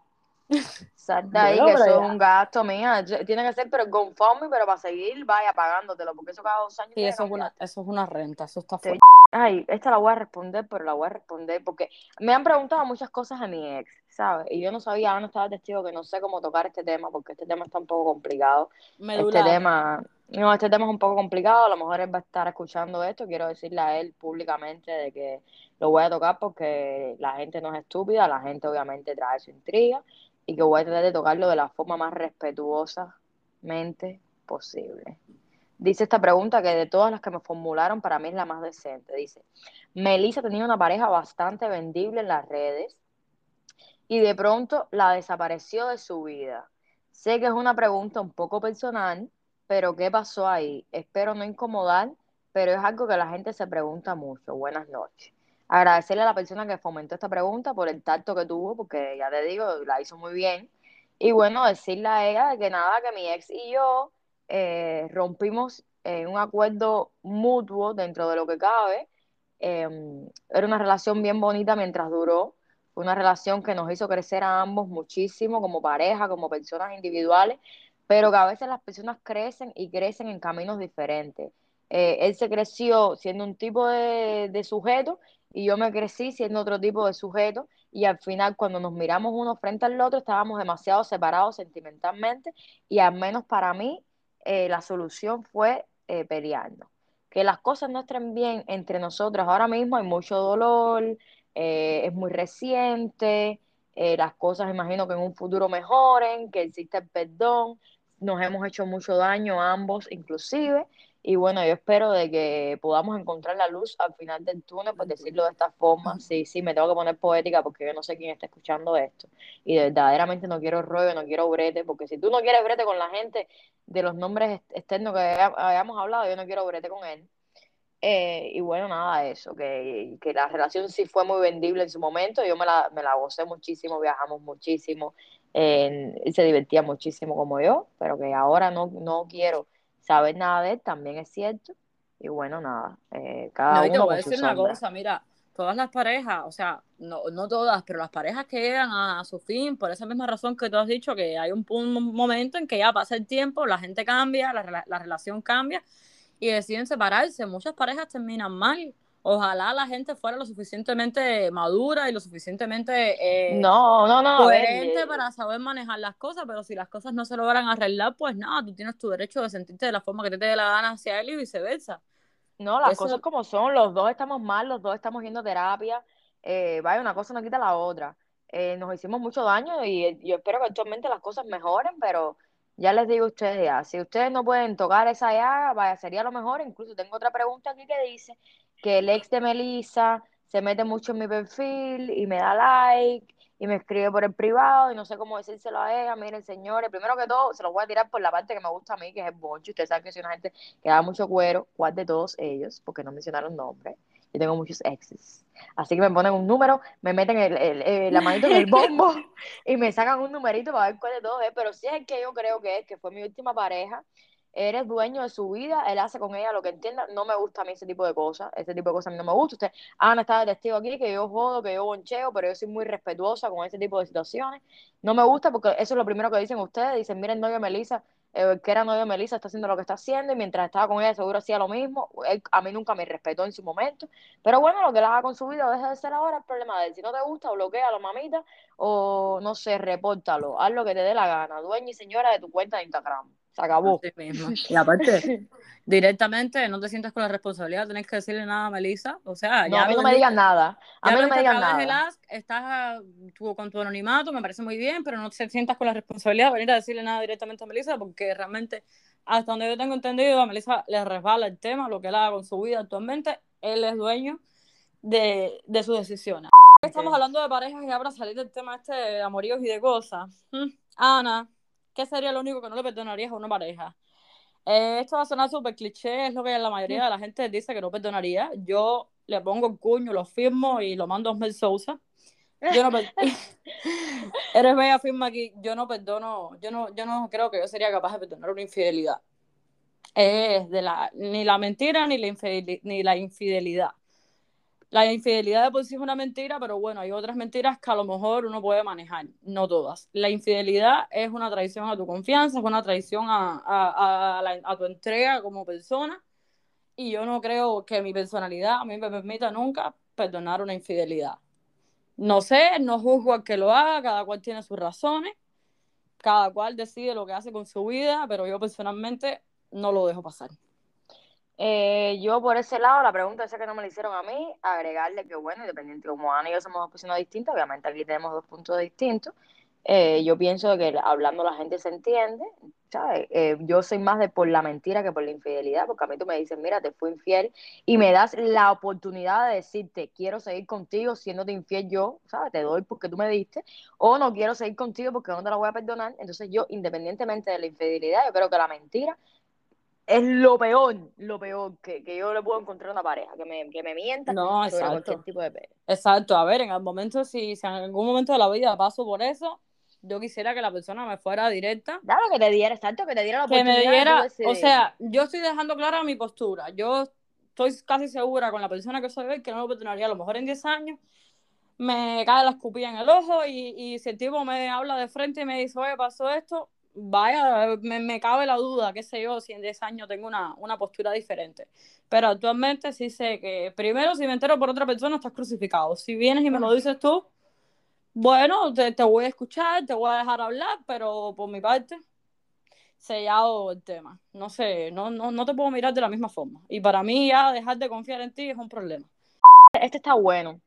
Salta ahí, que eso es un gasto, mía. Tiene que ser, pero GoFundMe, pero para seguir, vaya pagándotelo, porque eso cada dos años. Sí, eso es, una, eso es una renta, eso está fuerte. Ay, esta la voy a responder, pero la voy a responder porque me han preguntado muchas cosas a mi ex, ¿sabes? Y yo no sabía, no estaba testigo que no sé cómo tocar este tema, porque este tema está un poco complicado. Este tema, no, este tema es un poco complicado, a lo mejor él va a estar escuchando esto, quiero decirle a él públicamente de que lo voy a tocar porque la gente no es estúpida, la gente obviamente trae su intriga y que voy a tratar de tocarlo de la forma más respetuosamente posible. Dice esta pregunta que de todas las que me formularon para mí es la más decente. Dice, Melissa tenía una pareja bastante vendible en las redes y de pronto la desapareció de su vida. Sé que es una pregunta un poco personal, pero ¿qué pasó ahí? Espero no incomodar, pero es algo que la gente se pregunta mucho. Buenas noches agradecerle a la persona que fomentó esta pregunta por el tacto que tuvo, porque ya te digo, la hizo muy bien. Y bueno, decirle a ella que nada, que mi ex y yo eh, rompimos un acuerdo mutuo dentro de lo que cabe. Em, era una relación bien bonita mientras duró. Una relación que nos hizo crecer a ambos muchísimo como pareja, como personas individuales, pero que a veces las personas crecen y crecen en caminos diferentes. Eh, él se creció siendo un tipo de, de sujeto y yo me crecí siendo otro tipo de sujeto y al final cuando nos miramos uno frente al otro estábamos demasiado separados sentimentalmente y al menos para mí eh, la solución fue eh, pelearnos. Que las cosas no estén bien entre nosotros ahora mismo hay mucho dolor, eh, es muy reciente, las cosas imagino que en un futuro mejoren, que existe el perdón, nos hemos hecho mucho daño ambos inclusive y bueno, yo espero de que podamos encontrar la luz al final del túnel, por decirlo de esta forma. Sí, sí, me tengo que poner poética porque yo no sé quién está escuchando esto. Y verdaderamente no quiero rollo, no quiero brete, porque si tú no quieres brete con la gente de los nombres externos que hayamos hablado, yo no quiero brete con él. Eh, y bueno, nada, eso, que, que, la relación sí fue muy vendible en su momento, yo me la, me la gocé muchísimo, viajamos muchísimo, eh, se divertía muchísimo como yo, pero que ahora no, no quiero saber nada de él, también es cierto. Y bueno, nada, eh, cada no, uno. Te voy a decir una cosa, mira, todas las parejas, o sea, no, no todas, pero las parejas que llegan a, su fin, por esa misma razón que tú has dicho, que hay un, un momento en que ya pasa el tiempo, la gente cambia, la, la relación cambia y deciden separarse. Muchas parejas terminan mal ojalá la gente fuera lo suficientemente madura y lo suficientemente eh, no, no, no, coherente para saber manejar las cosas, pero si las cosas no se logran arreglar, pues nada, tú tienes tu derecho de sentirte de la forma que te dé la gana hacia él y viceversa. No, las cosas como son, los dos estamos mal, los dos estamos yendo terapia, eh, vaya, una cosa no quita la otra. Eh, nos hicimos mucho daño y yo espero que actualmente las cosas mejoren, pero ya les digo a ustedes ya, si ustedes no pueden tocar esa llaga, vaya, sería lo mejor. Incluso tengo otra pregunta aquí que dice que el ex de Melissa se mete mucho en mi perfil y me da like y me escribe por el privado y no sé cómo decírselo a ella. Miren, señores, primero que todo, se los voy a tirar por la parte que me gusta a mí, que es el boncho. Ustedes saben que soy una gente que da mucho cuero. ¿Cuál de todos ellos? Porque no mencionaron nombre. Yo tengo muchos exes. Así que me ponen un número, me meten el, la manito en el bombo y me sacan un numerito para ver cuál de todos es. Pero si es el que yo creo que es, que fue mi última pareja, eres dueño de su vida, él hace con ella lo que entienda. No me gusta a mí ese tipo de cosas, ese tipo de cosas a mí no me gusta. Usted, Ana está de testigo aquí, que yo jodo, que yo boncheo, pero yo soy muy respetuosa con ese tipo de situaciones. No me gusta porque eso es lo primero que dicen ustedes. Dicen, miren, novio Melissa, eh, que era novio Melissa, está haciendo lo que está haciendo y mientras estaba con ella seguro hacía lo mismo. Él, a mí nunca me respetó en su momento. Pero bueno, lo que él haga con su vida deja de ser ahora el problema de él. Si no te gusta, bloquealo, mamita, o no sé, repórtalo. Haz lo que te dé la gana. Dueña y señora de tu cuenta de Instagram. Se acabó. Y aparte, directamente no te sientas con la responsabilidad de tener que decirle nada a Melissa. O sea, ya. a mí no me digan nada. A mí no me digan nada. estás con tu anonimato, me parece muy bien, pero no te sientas con la responsabilidad de venir a decirle nada directamente a Melissa, porque realmente, hasta donde yo tengo entendido, a Melissa le resbala el tema, lo que él haga con su vida actualmente. Él es dueño de, de sus decisiones. Estamos hablando de parejas y ahora salir del tema este de amoríos y de cosas. Mm, Ana, ¿qué sería lo único que no le perdonarías a una pareja? Eh, esto va a sonar súper cliché, es lo que la mayoría de la gente dice que no perdonaría. Yo le pongo el cuño, lo firmo y lo mando a Osmel Sousa. Yo no Eres bella, firma aquí. Yo no perdono, yo no, yo no creo que yo sería capaz de perdonar una infidelidad. Es de la, ni la mentira ni la, ni la infidelidad. La infidelidad de por sí es una mentira, pero bueno, hay otras mentiras que a lo mejor uno puede manejar, no todas. La infidelidad es una traición a tu confianza, es una traición a, a, a, a tu entrega como persona, y yo no creo que mi personalidad a mí me permita nunca perdonar una infidelidad. No sé, no juzgo al que lo haga, cada cual tiene sus razones, cada cual decide lo que hace con su vida, pero yo personalmente no lo dejo pasar. Eh, yo por ese lado, la pregunta esa que no me la hicieron a mí, agregarle que bueno, independiente como Ana y yo somos dos personas distintas, obviamente aquí tenemos dos puntos distintos, eh, yo pienso que hablando la gente se entiende, ¿sabes? Eh, yo soy más de por la mentira que por la infidelidad, porque a mí tú me dices, mira, te fui infiel y me das la oportunidad de decirte, quiero seguir contigo siéndote infiel yo, ¿sabes? Te doy porque tú me diste, o no quiero seguir contigo porque no te la voy a perdonar. Entonces yo, independientemente de la infidelidad, yo creo que la mentira es lo peor, lo peor que, que, yo le puedo encontrar a una pareja, que me, que me mienta no, exacto. cualquier tipo de. Exacto, a ver, en el momento, si, si en algún momento de la vida paso por eso, yo quisiera que la persona me fuera directa. Claro, que te diera, exacto, que te diera la Que me oportunidad. diera, de tú o sea, yo estoy dejando clara mi postura. Yo estoy casi segura con la persona que soy hoy que no lo perdonaría a lo mejor en 10 años. Me cae la escupilla en el ojo y, y si el tipo me habla de frente y me dice, oye, pasó esto, vaya, me, me cabe la duda, qué sé yo, si en 10 años tengo una, una postura diferente. Pero actualmente sí sé que, primero, si me entero por otra persona, estás crucificado. Si vienes y me lo dices tú, bueno, te, te voy a escuchar, te voy a dejar hablar, pero por mi parte, sellado el tema. No sé, no, no, no te puedo mirar de la misma forma. Y para mí ya dejar de confiar en ti es un problema. Este está bueno.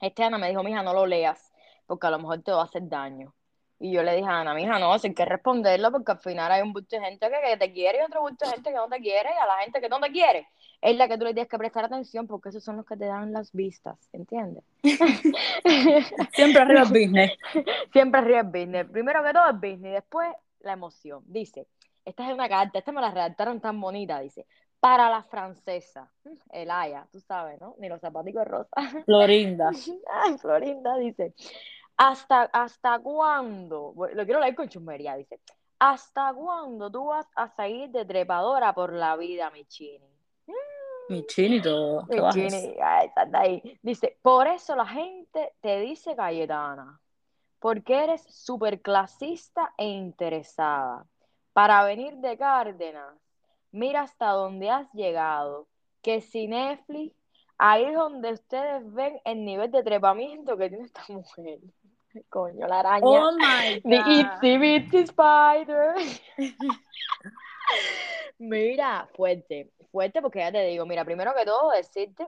Este Ana me dijo, mija, no lo leas, porque a lo mejor te va a hacer daño. Y yo le dije a Ana, mija, no, hay que responderlo, porque al final hay un bulto de gente que, que te quiere y otro bulto de gente que no te quiere, y a la gente que no te quiere es la que tú le tienes que prestar atención, porque esos son los que te dan las vistas, ¿entiendes? Siempre arriba el business. Siempre arriba el business. Primero que todo el business, después la emoción. Dice, esta es una carta, esta me la redactaron tan bonita, dice, para la francesa, el Aya, tú sabes, ¿no? Ni los zapaticos rosas. Florinda. Ay, Florinda dice, ¿hasta, hasta cuándo? Lo quiero leer con chumbería, dice, ¿hasta cuándo tú vas a seguir de trepadora por la vida, mi chini? Mi chini todo. ¿Qué Mi vas a chini, decir? ay, está ahí. Dice, por eso la gente te dice Cayetana, porque eres súper clasista e interesada. Para venir de Cárdenas, mira hasta dónde has llegado, que si Netflix, ahí es donde ustedes ven el nivel de trepamiento que tiene esta mujer. Coño, la araña. Oh my The God. Itsy Bitsy Spider. Mira, fuerte, fuerte porque ya te digo, mira, primero que todo decirte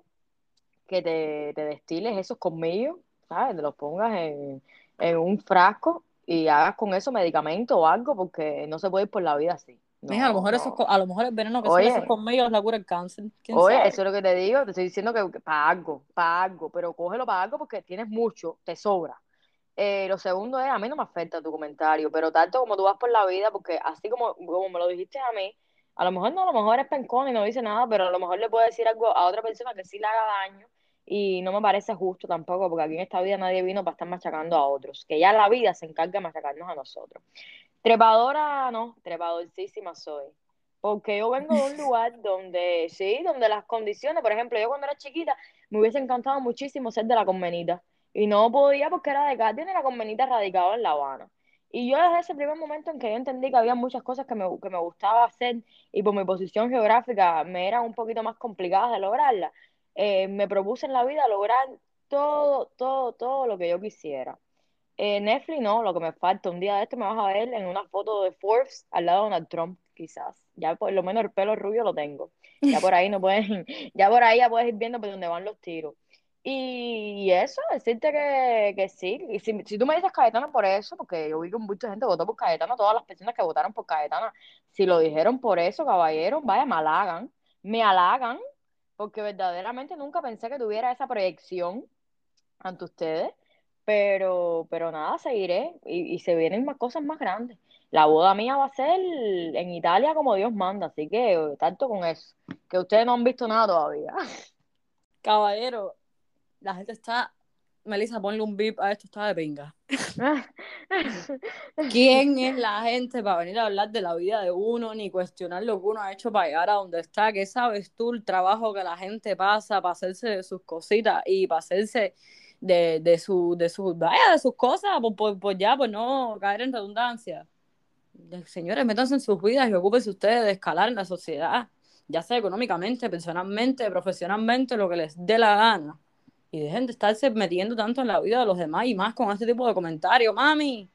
que te, te destiles esos colmillos, ¿sabes? Te los pongas en, en un frasco y hagas con eso medicamento o algo porque no se puede ir por la vida así. No, Mija, a lo mejor no. esos, a lo mejor el veneno que Oye. son esos conmigo la cura el cáncer. ¿Quién Oye, sabe? eso es lo que te digo, te estoy diciendo que, para algo, para algo, pero cógelo para algo porque tienes mucho, te sobra. Eh, lo segundo es, a mí no me afecta tu comentario, pero tanto como tú vas por la vida, porque así como, como me lo dijiste a mí, a lo mejor no, a lo mejor es pencón y no dice nada, pero a lo mejor le puede decir algo a otra persona que sí le haga daño y no me parece justo tampoco, porque aquí en esta vida nadie vino para estar machacando a otros, que ya la vida se encarga de machacarnos a nosotros. Trepadora, no, trepadorcísima soy. Porque yo vengo de un lugar donde, sí, donde las condiciones, por ejemplo, yo cuando era chiquita me hubiese encantado muchísimo ser de la Convenita. Y no podía porque era de Cárdenas y la Convenita radicaba en La Habana. Y yo desde ese primer momento en que yo entendí que había muchas cosas que me, que me gustaba hacer y por mi posición geográfica me eran un poquito más complicadas de lograrlas, eh, me propuse en la vida lograr todo, todo, todo lo que yo quisiera. Eh, Netflix no, lo que me falta, un día de este me vas a ver en una foto de Forbes al lado de Donald Trump, quizás. Ya por lo menos el pelo rubio lo tengo. Ya por ahí no puedes, ya por ahí ya puedes ir viendo por dónde van los tiros. Y eso, decirte que, que sí. Y si, si tú me dices Cayetana por eso, porque yo vi que mucha gente votó por Cayetana, todas las personas que votaron por Cayetana, si lo dijeron por eso, caballero, vaya, me halagan, me halagan, porque verdaderamente nunca pensé que tuviera esa proyección ante ustedes. Pero, pero nada, seguiré y, y se vienen más cosas más grandes. La boda mía va a ser en Italia como Dios manda, así que eh, tanto con eso, que ustedes no han visto nada todavía. Caballero, la gente está Melissa, ponle un beep a esto, está de pinga. ¿Quién es la gente para venir a hablar de la vida de uno, ni cuestionar lo que uno ha hecho para llegar a donde está? ¿Qué sabes tú el trabajo que la gente pasa para hacerse de sus cositas y para hacerse de, de, su, de, sus, vaya, de sus cosas? Pues, pues, ya, pues no caer en redundancia. Señores, métanse en sus vidas y ocúpense ustedes de escalar en la sociedad, ya sea económicamente, personalmente, profesionalmente, lo que les dé la gana y dejen de estarse metiendo tanto en la vida de los demás y más con este tipo de comentarios. Mami,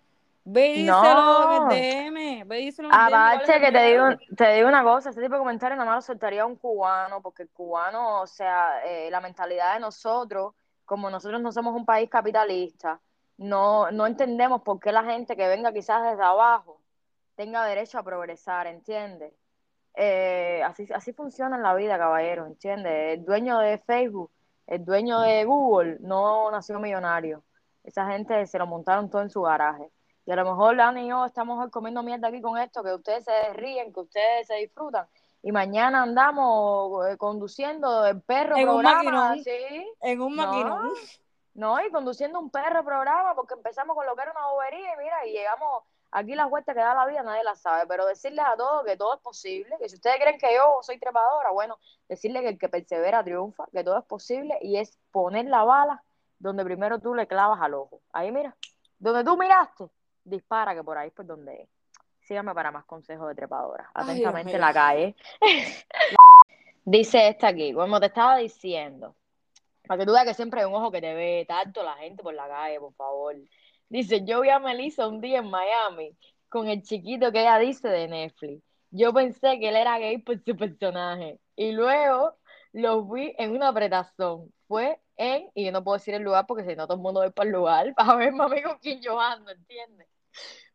ve díselo en el DM, ve díselo Aparte que te digo, te digo una cosa, este tipo de comentarios nada más lo soltaría un cubano, porque el cubano, o sea, eh, la mentalidad de nosotros, como nosotros no somos un país capitalista, no, no entendemos por qué la gente que venga quizás desde abajo tenga derecho a progresar, ¿entiendes? Eh, así, así funciona en la vida, caballero, ¿entiendes? El dueño de Facebook el dueño de Google no nació millonario. Esa gente se lo montaron todo en su garaje. Y a lo mejor Lana y yo estamos hoy comiendo mierda aquí con esto, que ustedes se ríen, que ustedes se disfrutan. Y mañana andamos eh, conduciendo el perro en programa. Un ¿sí? En un maquinón. No, no, y conduciendo un perro programa porque empezamos con lo que era una bobería y mira, y llegamos Aquí las vueltas que da la vida nadie las sabe, pero decirles a todos que todo es posible, que si ustedes creen que yo soy trepadora, bueno, decirles que el que persevera triunfa, que todo es posible y es poner la bala donde primero tú le clavas al ojo. Ahí mira, donde tú miraste, dispara que por ahí es por donde es. Síganme para más consejos de trepadora. Atentamente la calle. Dice esta aquí, como te estaba diciendo, para que tú veas que siempre hay un ojo que te ve tanto la gente por la calle, por favor. Dice, yo vi a Melissa un día en Miami con el chiquito que ella dice de Netflix. Yo pensé que él era gay por su personaje. Y luego lo vi en una apretazón. Fue en, y yo no puedo decir el lugar porque si no todo el mundo ve para el lugar, para ver mami con quién yo ando, ¿entiendes?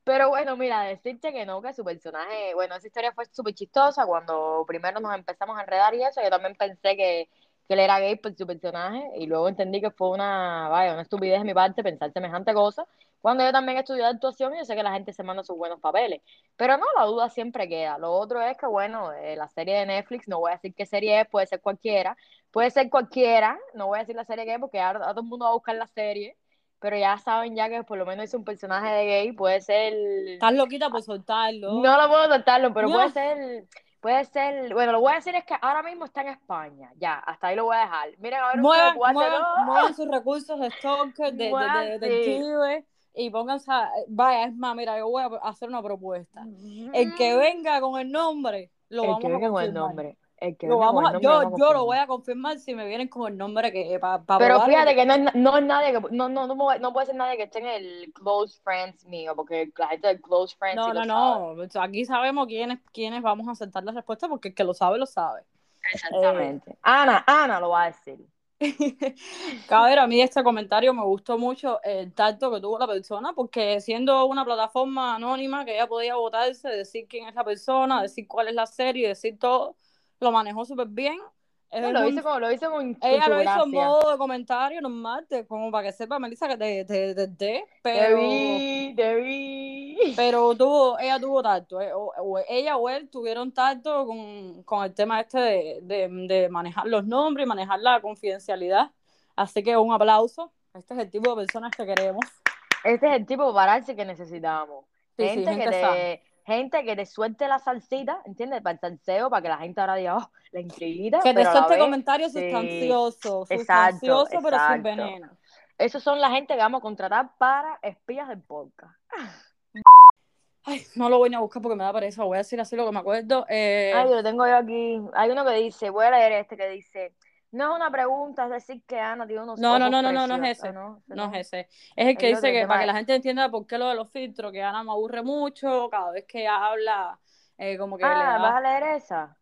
Pero bueno, mira, decirte que no, que su personaje, bueno, esa historia fue súper chistosa cuando primero nos empezamos a enredar y eso, yo también pensé que que él era gay por su personaje y luego entendí que fue una, vaya, una estupidez de mi parte pensar semejante cosa, cuando yo también estudié actuación yo sé que la gente se manda sus buenos papeles, pero no, la duda siempre queda. Lo otro es que, bueno, eh, la serie de Netflix, no voy a decir qué serie es, puede ser cualquiera, puede ser cualquiera, no voy a decir la serie que es porque ahora todo el mundo va a buscar la serie, pero ya saben ya que por lo menos es un personaje de gay, puede ser... Estás loquita por soltarlo. No lo puedo soltarlo, pero puede ser Puede ser, bueno, lo voy a decir es que ahora mismo está en España, ya, hasta ahí lo voy a dejar. Miren, a ver, muevan, muevan, muevan sus recursos de stalker, de, de, detective, y pónganse, a, vaya, es más, mira, yo voy a hacer una propuesta. El que venga con el nombre, lo el vamos que venga a con el nombre lo vamos yo, yo lo voy a confirmar si me vienen con el nombre que para Pero fíjate que no es, no es nadie que no, no, no, no puede ser nadie que esté en el close friends mío, porque la gente del close friends No, no, no. Aquí sabemos quiénes, quiénes vamos a aceptar la respuesta porque el que lo sabe, lo sabe. Exactamente. Eh, Ana, Ana lo va a decir. Cabrón, a mí este comentario me gustó mucho el tacto que tuvo la persona, porque siendo una plataforma anónima que ella podía votarse, decir quién es la persona, decir cuál es la serie, decir todo, lo manejó súper bien. Lo, hice como, lo hice con, Ella lo hizo en modo de comentario normal, como para que sepa, Melissa, que te, te, te, pero... Te vi, te vi. Pero tuvo, ella tuvo tacto, eh, o, ella o él tuvieron tacto con, con el tema este de, de, de, manejar los nombres y manejar la confidencialidad. Así que un aplauso. Este es el tipo de personas que queremos. Este es el tipo de balance que necesitamos. gente, que te, gente que te suelte la salsita, ¿entiendes? Para el salseo, para que la gente ahora diga, oh, la intriguita. Que te suelte comentarios sustanciosos, sustancioso, pero sin veneno. Esos son la gente que vamos a contratar para espías del podcast. Ay, no lo voy a buscar porque me da pereza, voy a decir así lo que me acuerdo. Eh... Ay, lo tengo yo aquí. Hay uno que dice, voy a leer este que dice, no es una pregunta, es decir que Ana tiene unos no, no, no, no, no, no es ese. No, no, es ese. Es el que dice que para que la gente entienda por qué lo de los filtros, que Ana me aburre mucho, cada vez que habla, eh, como que. Ah, ¿vas a leer esa?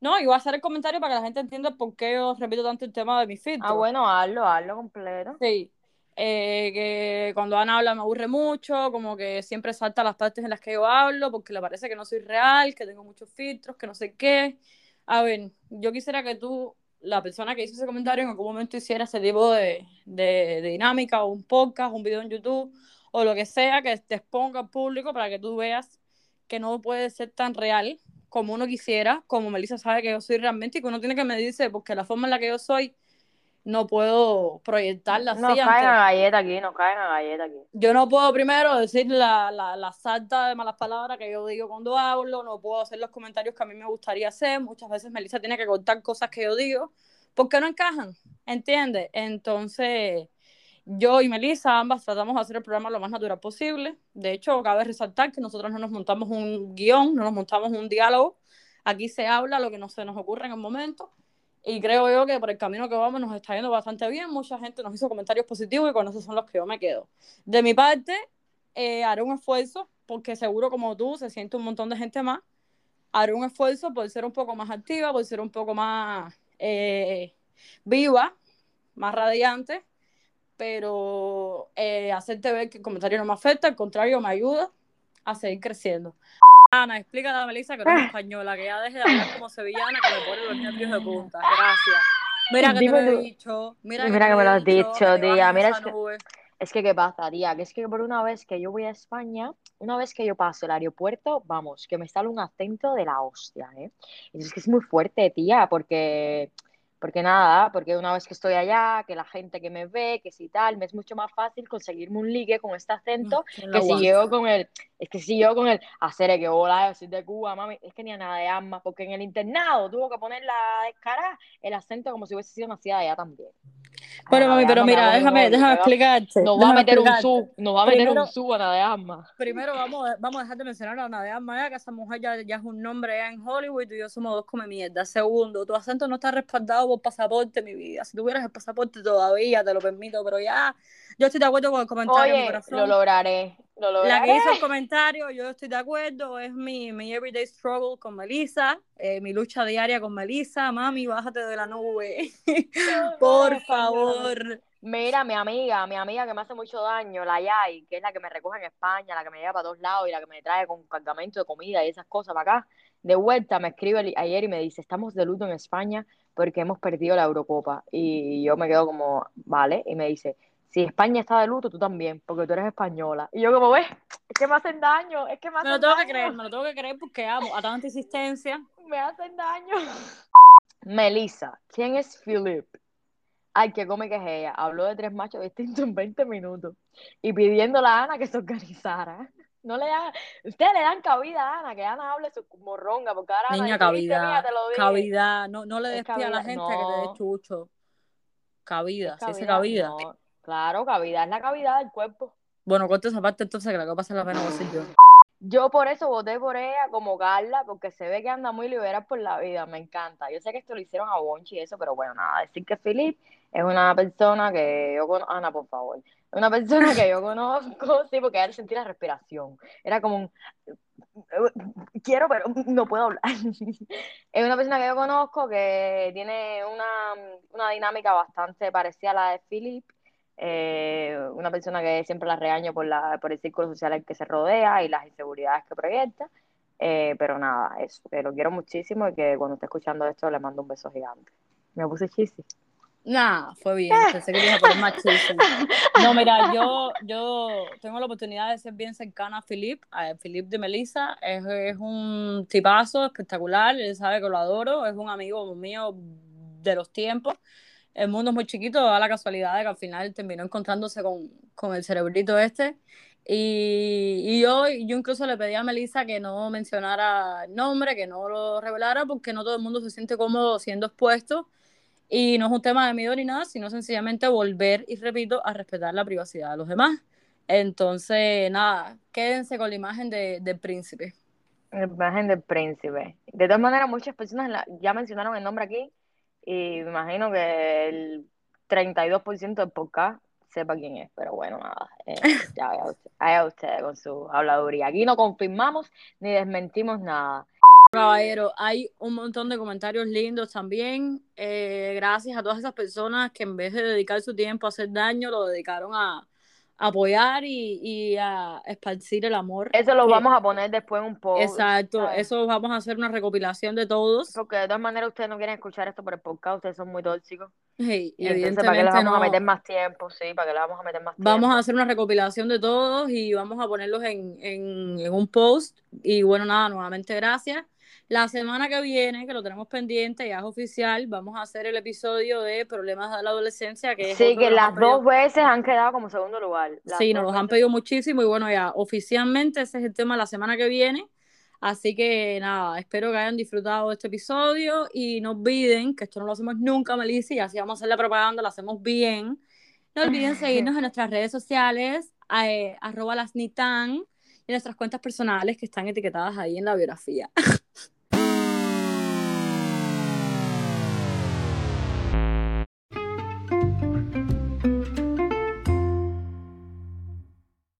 No, y voy a hacer el comentario para que la gente entienda por qué yo repito tanto el tema de mis filtros. Ah, bueno, hazlo, hazlo completo. Sí. Eh, que cuando Ana habla me aburre mucho, como que siempre salta las partes en las que yo hablo, porque le parece que no soy real, que tengo muchos filtros, que no sé qué. A ver, yo quisiera que tú la persona que hizo ese comentario en algún momento hiciera ese tipo de, de, dinámica o un podcast, un video en YouTube o lo que sea que te exponga al público para que tú veas que no puede ser tan real como uno quisiera, como Melissa sabe que yo soy realmente y que uno tiene que medirse porque la forma en la que yo soy no puedo proyectarla Nos así. caen ante- a galleta aquí, nos caen a galleta aquí. Yo no puedo primero decir la, la, la sarta de malas palabras que yo digo cuando hablo, no puedo hacer los comentarios que a mí me gustaría hacer. Muchas veces Melissa tiene que cortar cosas que yo digo porque no encajan, ¿entiendes? Entonces, yo y Melissa ambas tratamos de hacer el programa lo más natural posible. De hecho, cabe resaltar que nosotros no nos montamos un guion, no nos montamos un diálogo. Aquí se habla lo que no se nos ocurre en el momento. Y creo yo que por el camino que vamos nos está yendo bastante bien. Mucha gente nos hizo comentarios positivos y con esos son los que yo me quedo. De mi parte, eh, haré un esfuerzo, porque seguro como tú se siente un montón de gente más. Haré un esfuerzo por ser un poco más activa, por ser un poco más eh, viva, más radiante, pero eh, hacerte ver que el comentario no me afecta, al contrario, me ayuda a seguir creciendo. Ana, explícale a Melissa que no es española, que ya deje de hablar como sevillana, que me pone los nervios de punta. Gracias. Mira que te Dime lo he tú. dicho. Mira, Mira te que me lo he has dicho, que te tía, mira, esa es que- nube. Es que, ¿qué pasa, tía? Que es que por una vez que yo voy a España, una vez que yo paso el aeropuerto, vamos, que me sale un acento de la hostia, ¿eh? Y es que es muy fuerte, tía, porque, porque nada, porque una vez que estoy allá, que la gente que me ve, que si tal, me es mucho más fácil conseguirme un ligue con este acento No, que si aguanto. llego con el, es que si yo con el, hacer que hola, yo soy de Cuba, mami, es que ni a nada de alma, porque en el internado tuvo que poner la cara, el acento como si hubiese sido nacida allá también. Bueno, mami, pero mira, mi déjame, déjame explicarte. nos va a meter un sub, nos va a meter Primero- un sub a Ana de Armas. Primero vamos, a- vamos a dejar de mencionar a Ana de Armas ya, que esa mujer ya, ya es un nombre ya en Hollywood y yo somos dos come mierda. Segundo, tu acento no está respaldado por pasaporte, mi vida. Si tuvieras el pasaporte todavía, te lo permito, pero ya, yo estoy de acuerdo con el comentario, mi Oye, corazón. lo lograré, lo La que hizo el comentario, yo estoy de acuerdo, es mi, mi everyday struggle con Melissa, eh, mi lucha diaria con Melissa. Mami, bájate de la nube. Por favor. Mira, mi amiga, mi amiga que me hace mucho daño, la Yai, que es la que me recoge en España, la que me lleva para todos lados y la que me trae con cargamento de comida y esas cosas para acá, de vuelta me escribe ayer y me dice, estamos de luto en España porque hemos perdido la Eurocopa. Y yo me quedo como, vale, y me dice, si España está de luto, tú también, porque tú eres española. Y yo como, ves, es que me hacen daño, es que me Me hacen lo tengo que daño. creer, me lo tengo que creer porque amo a tanta insistencia. Me hacen daño. Melissa, ¿quién es Philip? Ay, qué come que es ella. Habló de tres machos distintos en 20 minutos. Y pidiéndole a Ana que se organizara. No le dan, ustedes le dan cabida a Ana, que Ana hable su morronga, porque ahora Ana Niña, dice, "Viste, mía, cavidad, te lo dije". cavidad, no, no le Es des a la gente que te dé chucho. Cabida, Es si dice cabida. no. Claro, cavidad es la cavidad del cuerpo. Bueno, corta esa parte entonces que la que pasa la pena voy a ser yo. Yo por eso voté por ella como Carla, porque se ve que anda muy liberal por la vida, me encanta. Yo sé que esto lo hicieron a Bonchi y eso, pero bueno, nada, decir que Philip es una persona que yo conozco, Ana, por favor, es una persona que yo conozco, sí, porque ella sentí la respiración. Era como un, quiero, pero no puedo hablar. Es una persona que yo conozco que tiene una, una dinámica bastante parecida a la de Philip. Eh, una persona que siempre la regaño por, la, por el círculo social al que se rodea y las inseguridades que proyecta. Eh, pero nada, eso, que lo quiero muchísimo y que cuando esté escuchando esto le mando un beso gigante. Me puse chisi. Nah, fue bien, pensé que iba a poner más chiste. No, mira, yo, yo tengo la oportunidad de ser bien cercana a Philip, a Philip de Melissa, es, es un tipazo espectacular, él sabe que lo adoro, es un amigo mío de los tiempos. El mundo es muy chiquito, da la casualidad de que al final terminó encontrándose con, con el cerebrito este. Y, y yo, yo incluso le pedí a Melissa que no mencionara el nombre, que no lo revelara, porque no todo el mundo se siente cómodo siendo expuesto. Y no es un tema de miedo ni nada, sino sencillamente volver, y repito, a respetar la privacidad de los demás. Entonces, nada, quédense con la imagen de, del príncipe. La imagen del príncipe. De todas maneras, muchas personas la- ya mencionaron el nombre aquí y me imagino que el 32% del podcast sepa quién es, pero bueno, nada, eh, ya vaya usted- allá con su habladuría. Aquí no confirmamos ni desmentimos nada. Caballero, hay un montón de comentarios lindos también. Eh, gracias a todas esas personas que en vez de dedicar su tiempo a hacer daño, lo dedicaron a apoyar y, y a esparcir el amor. Eso lo Que- vamos a poner después en un post. Exacto, ¿sabes? eso vamos a hacer una recopilación de todos. Porque de todas maneras ustedes no quieren escuchar esto por el podcast, ustedes son muy tóxicos. Hey, y entonces, ¿para qué le evidentemente vamos a no. meter más tiempo? Sí, ¿para qué le vamos a meter más tiempo? Vamos a hacer una recopilación de todos y vamos a ponerlos en, en, en un post. Y bueno, nada, nuevamente gracias. La semana que viene, que lo tenemos pendiente, ya es oficial, vamos a hacer el episodio de problemas de la adolescencia, que Sí, que las dos veces han quedado como segundo lugar. Las Sí, nos los han pedido muchísimo y bueno, ya oficialmente ese es el tema la semana que viene. Así que nada, espero que hayan disfrutado de este episodio y no olviden que esto no lo hacemos nunca, Melissa, y así vamos a hacer la propaganda, lo hacemos bien. No olviden seguirnos en nuestras redes sociales, eh, arroba las nitan, y nuestras cuentas personales que están etiquetadas ahí en la biografía.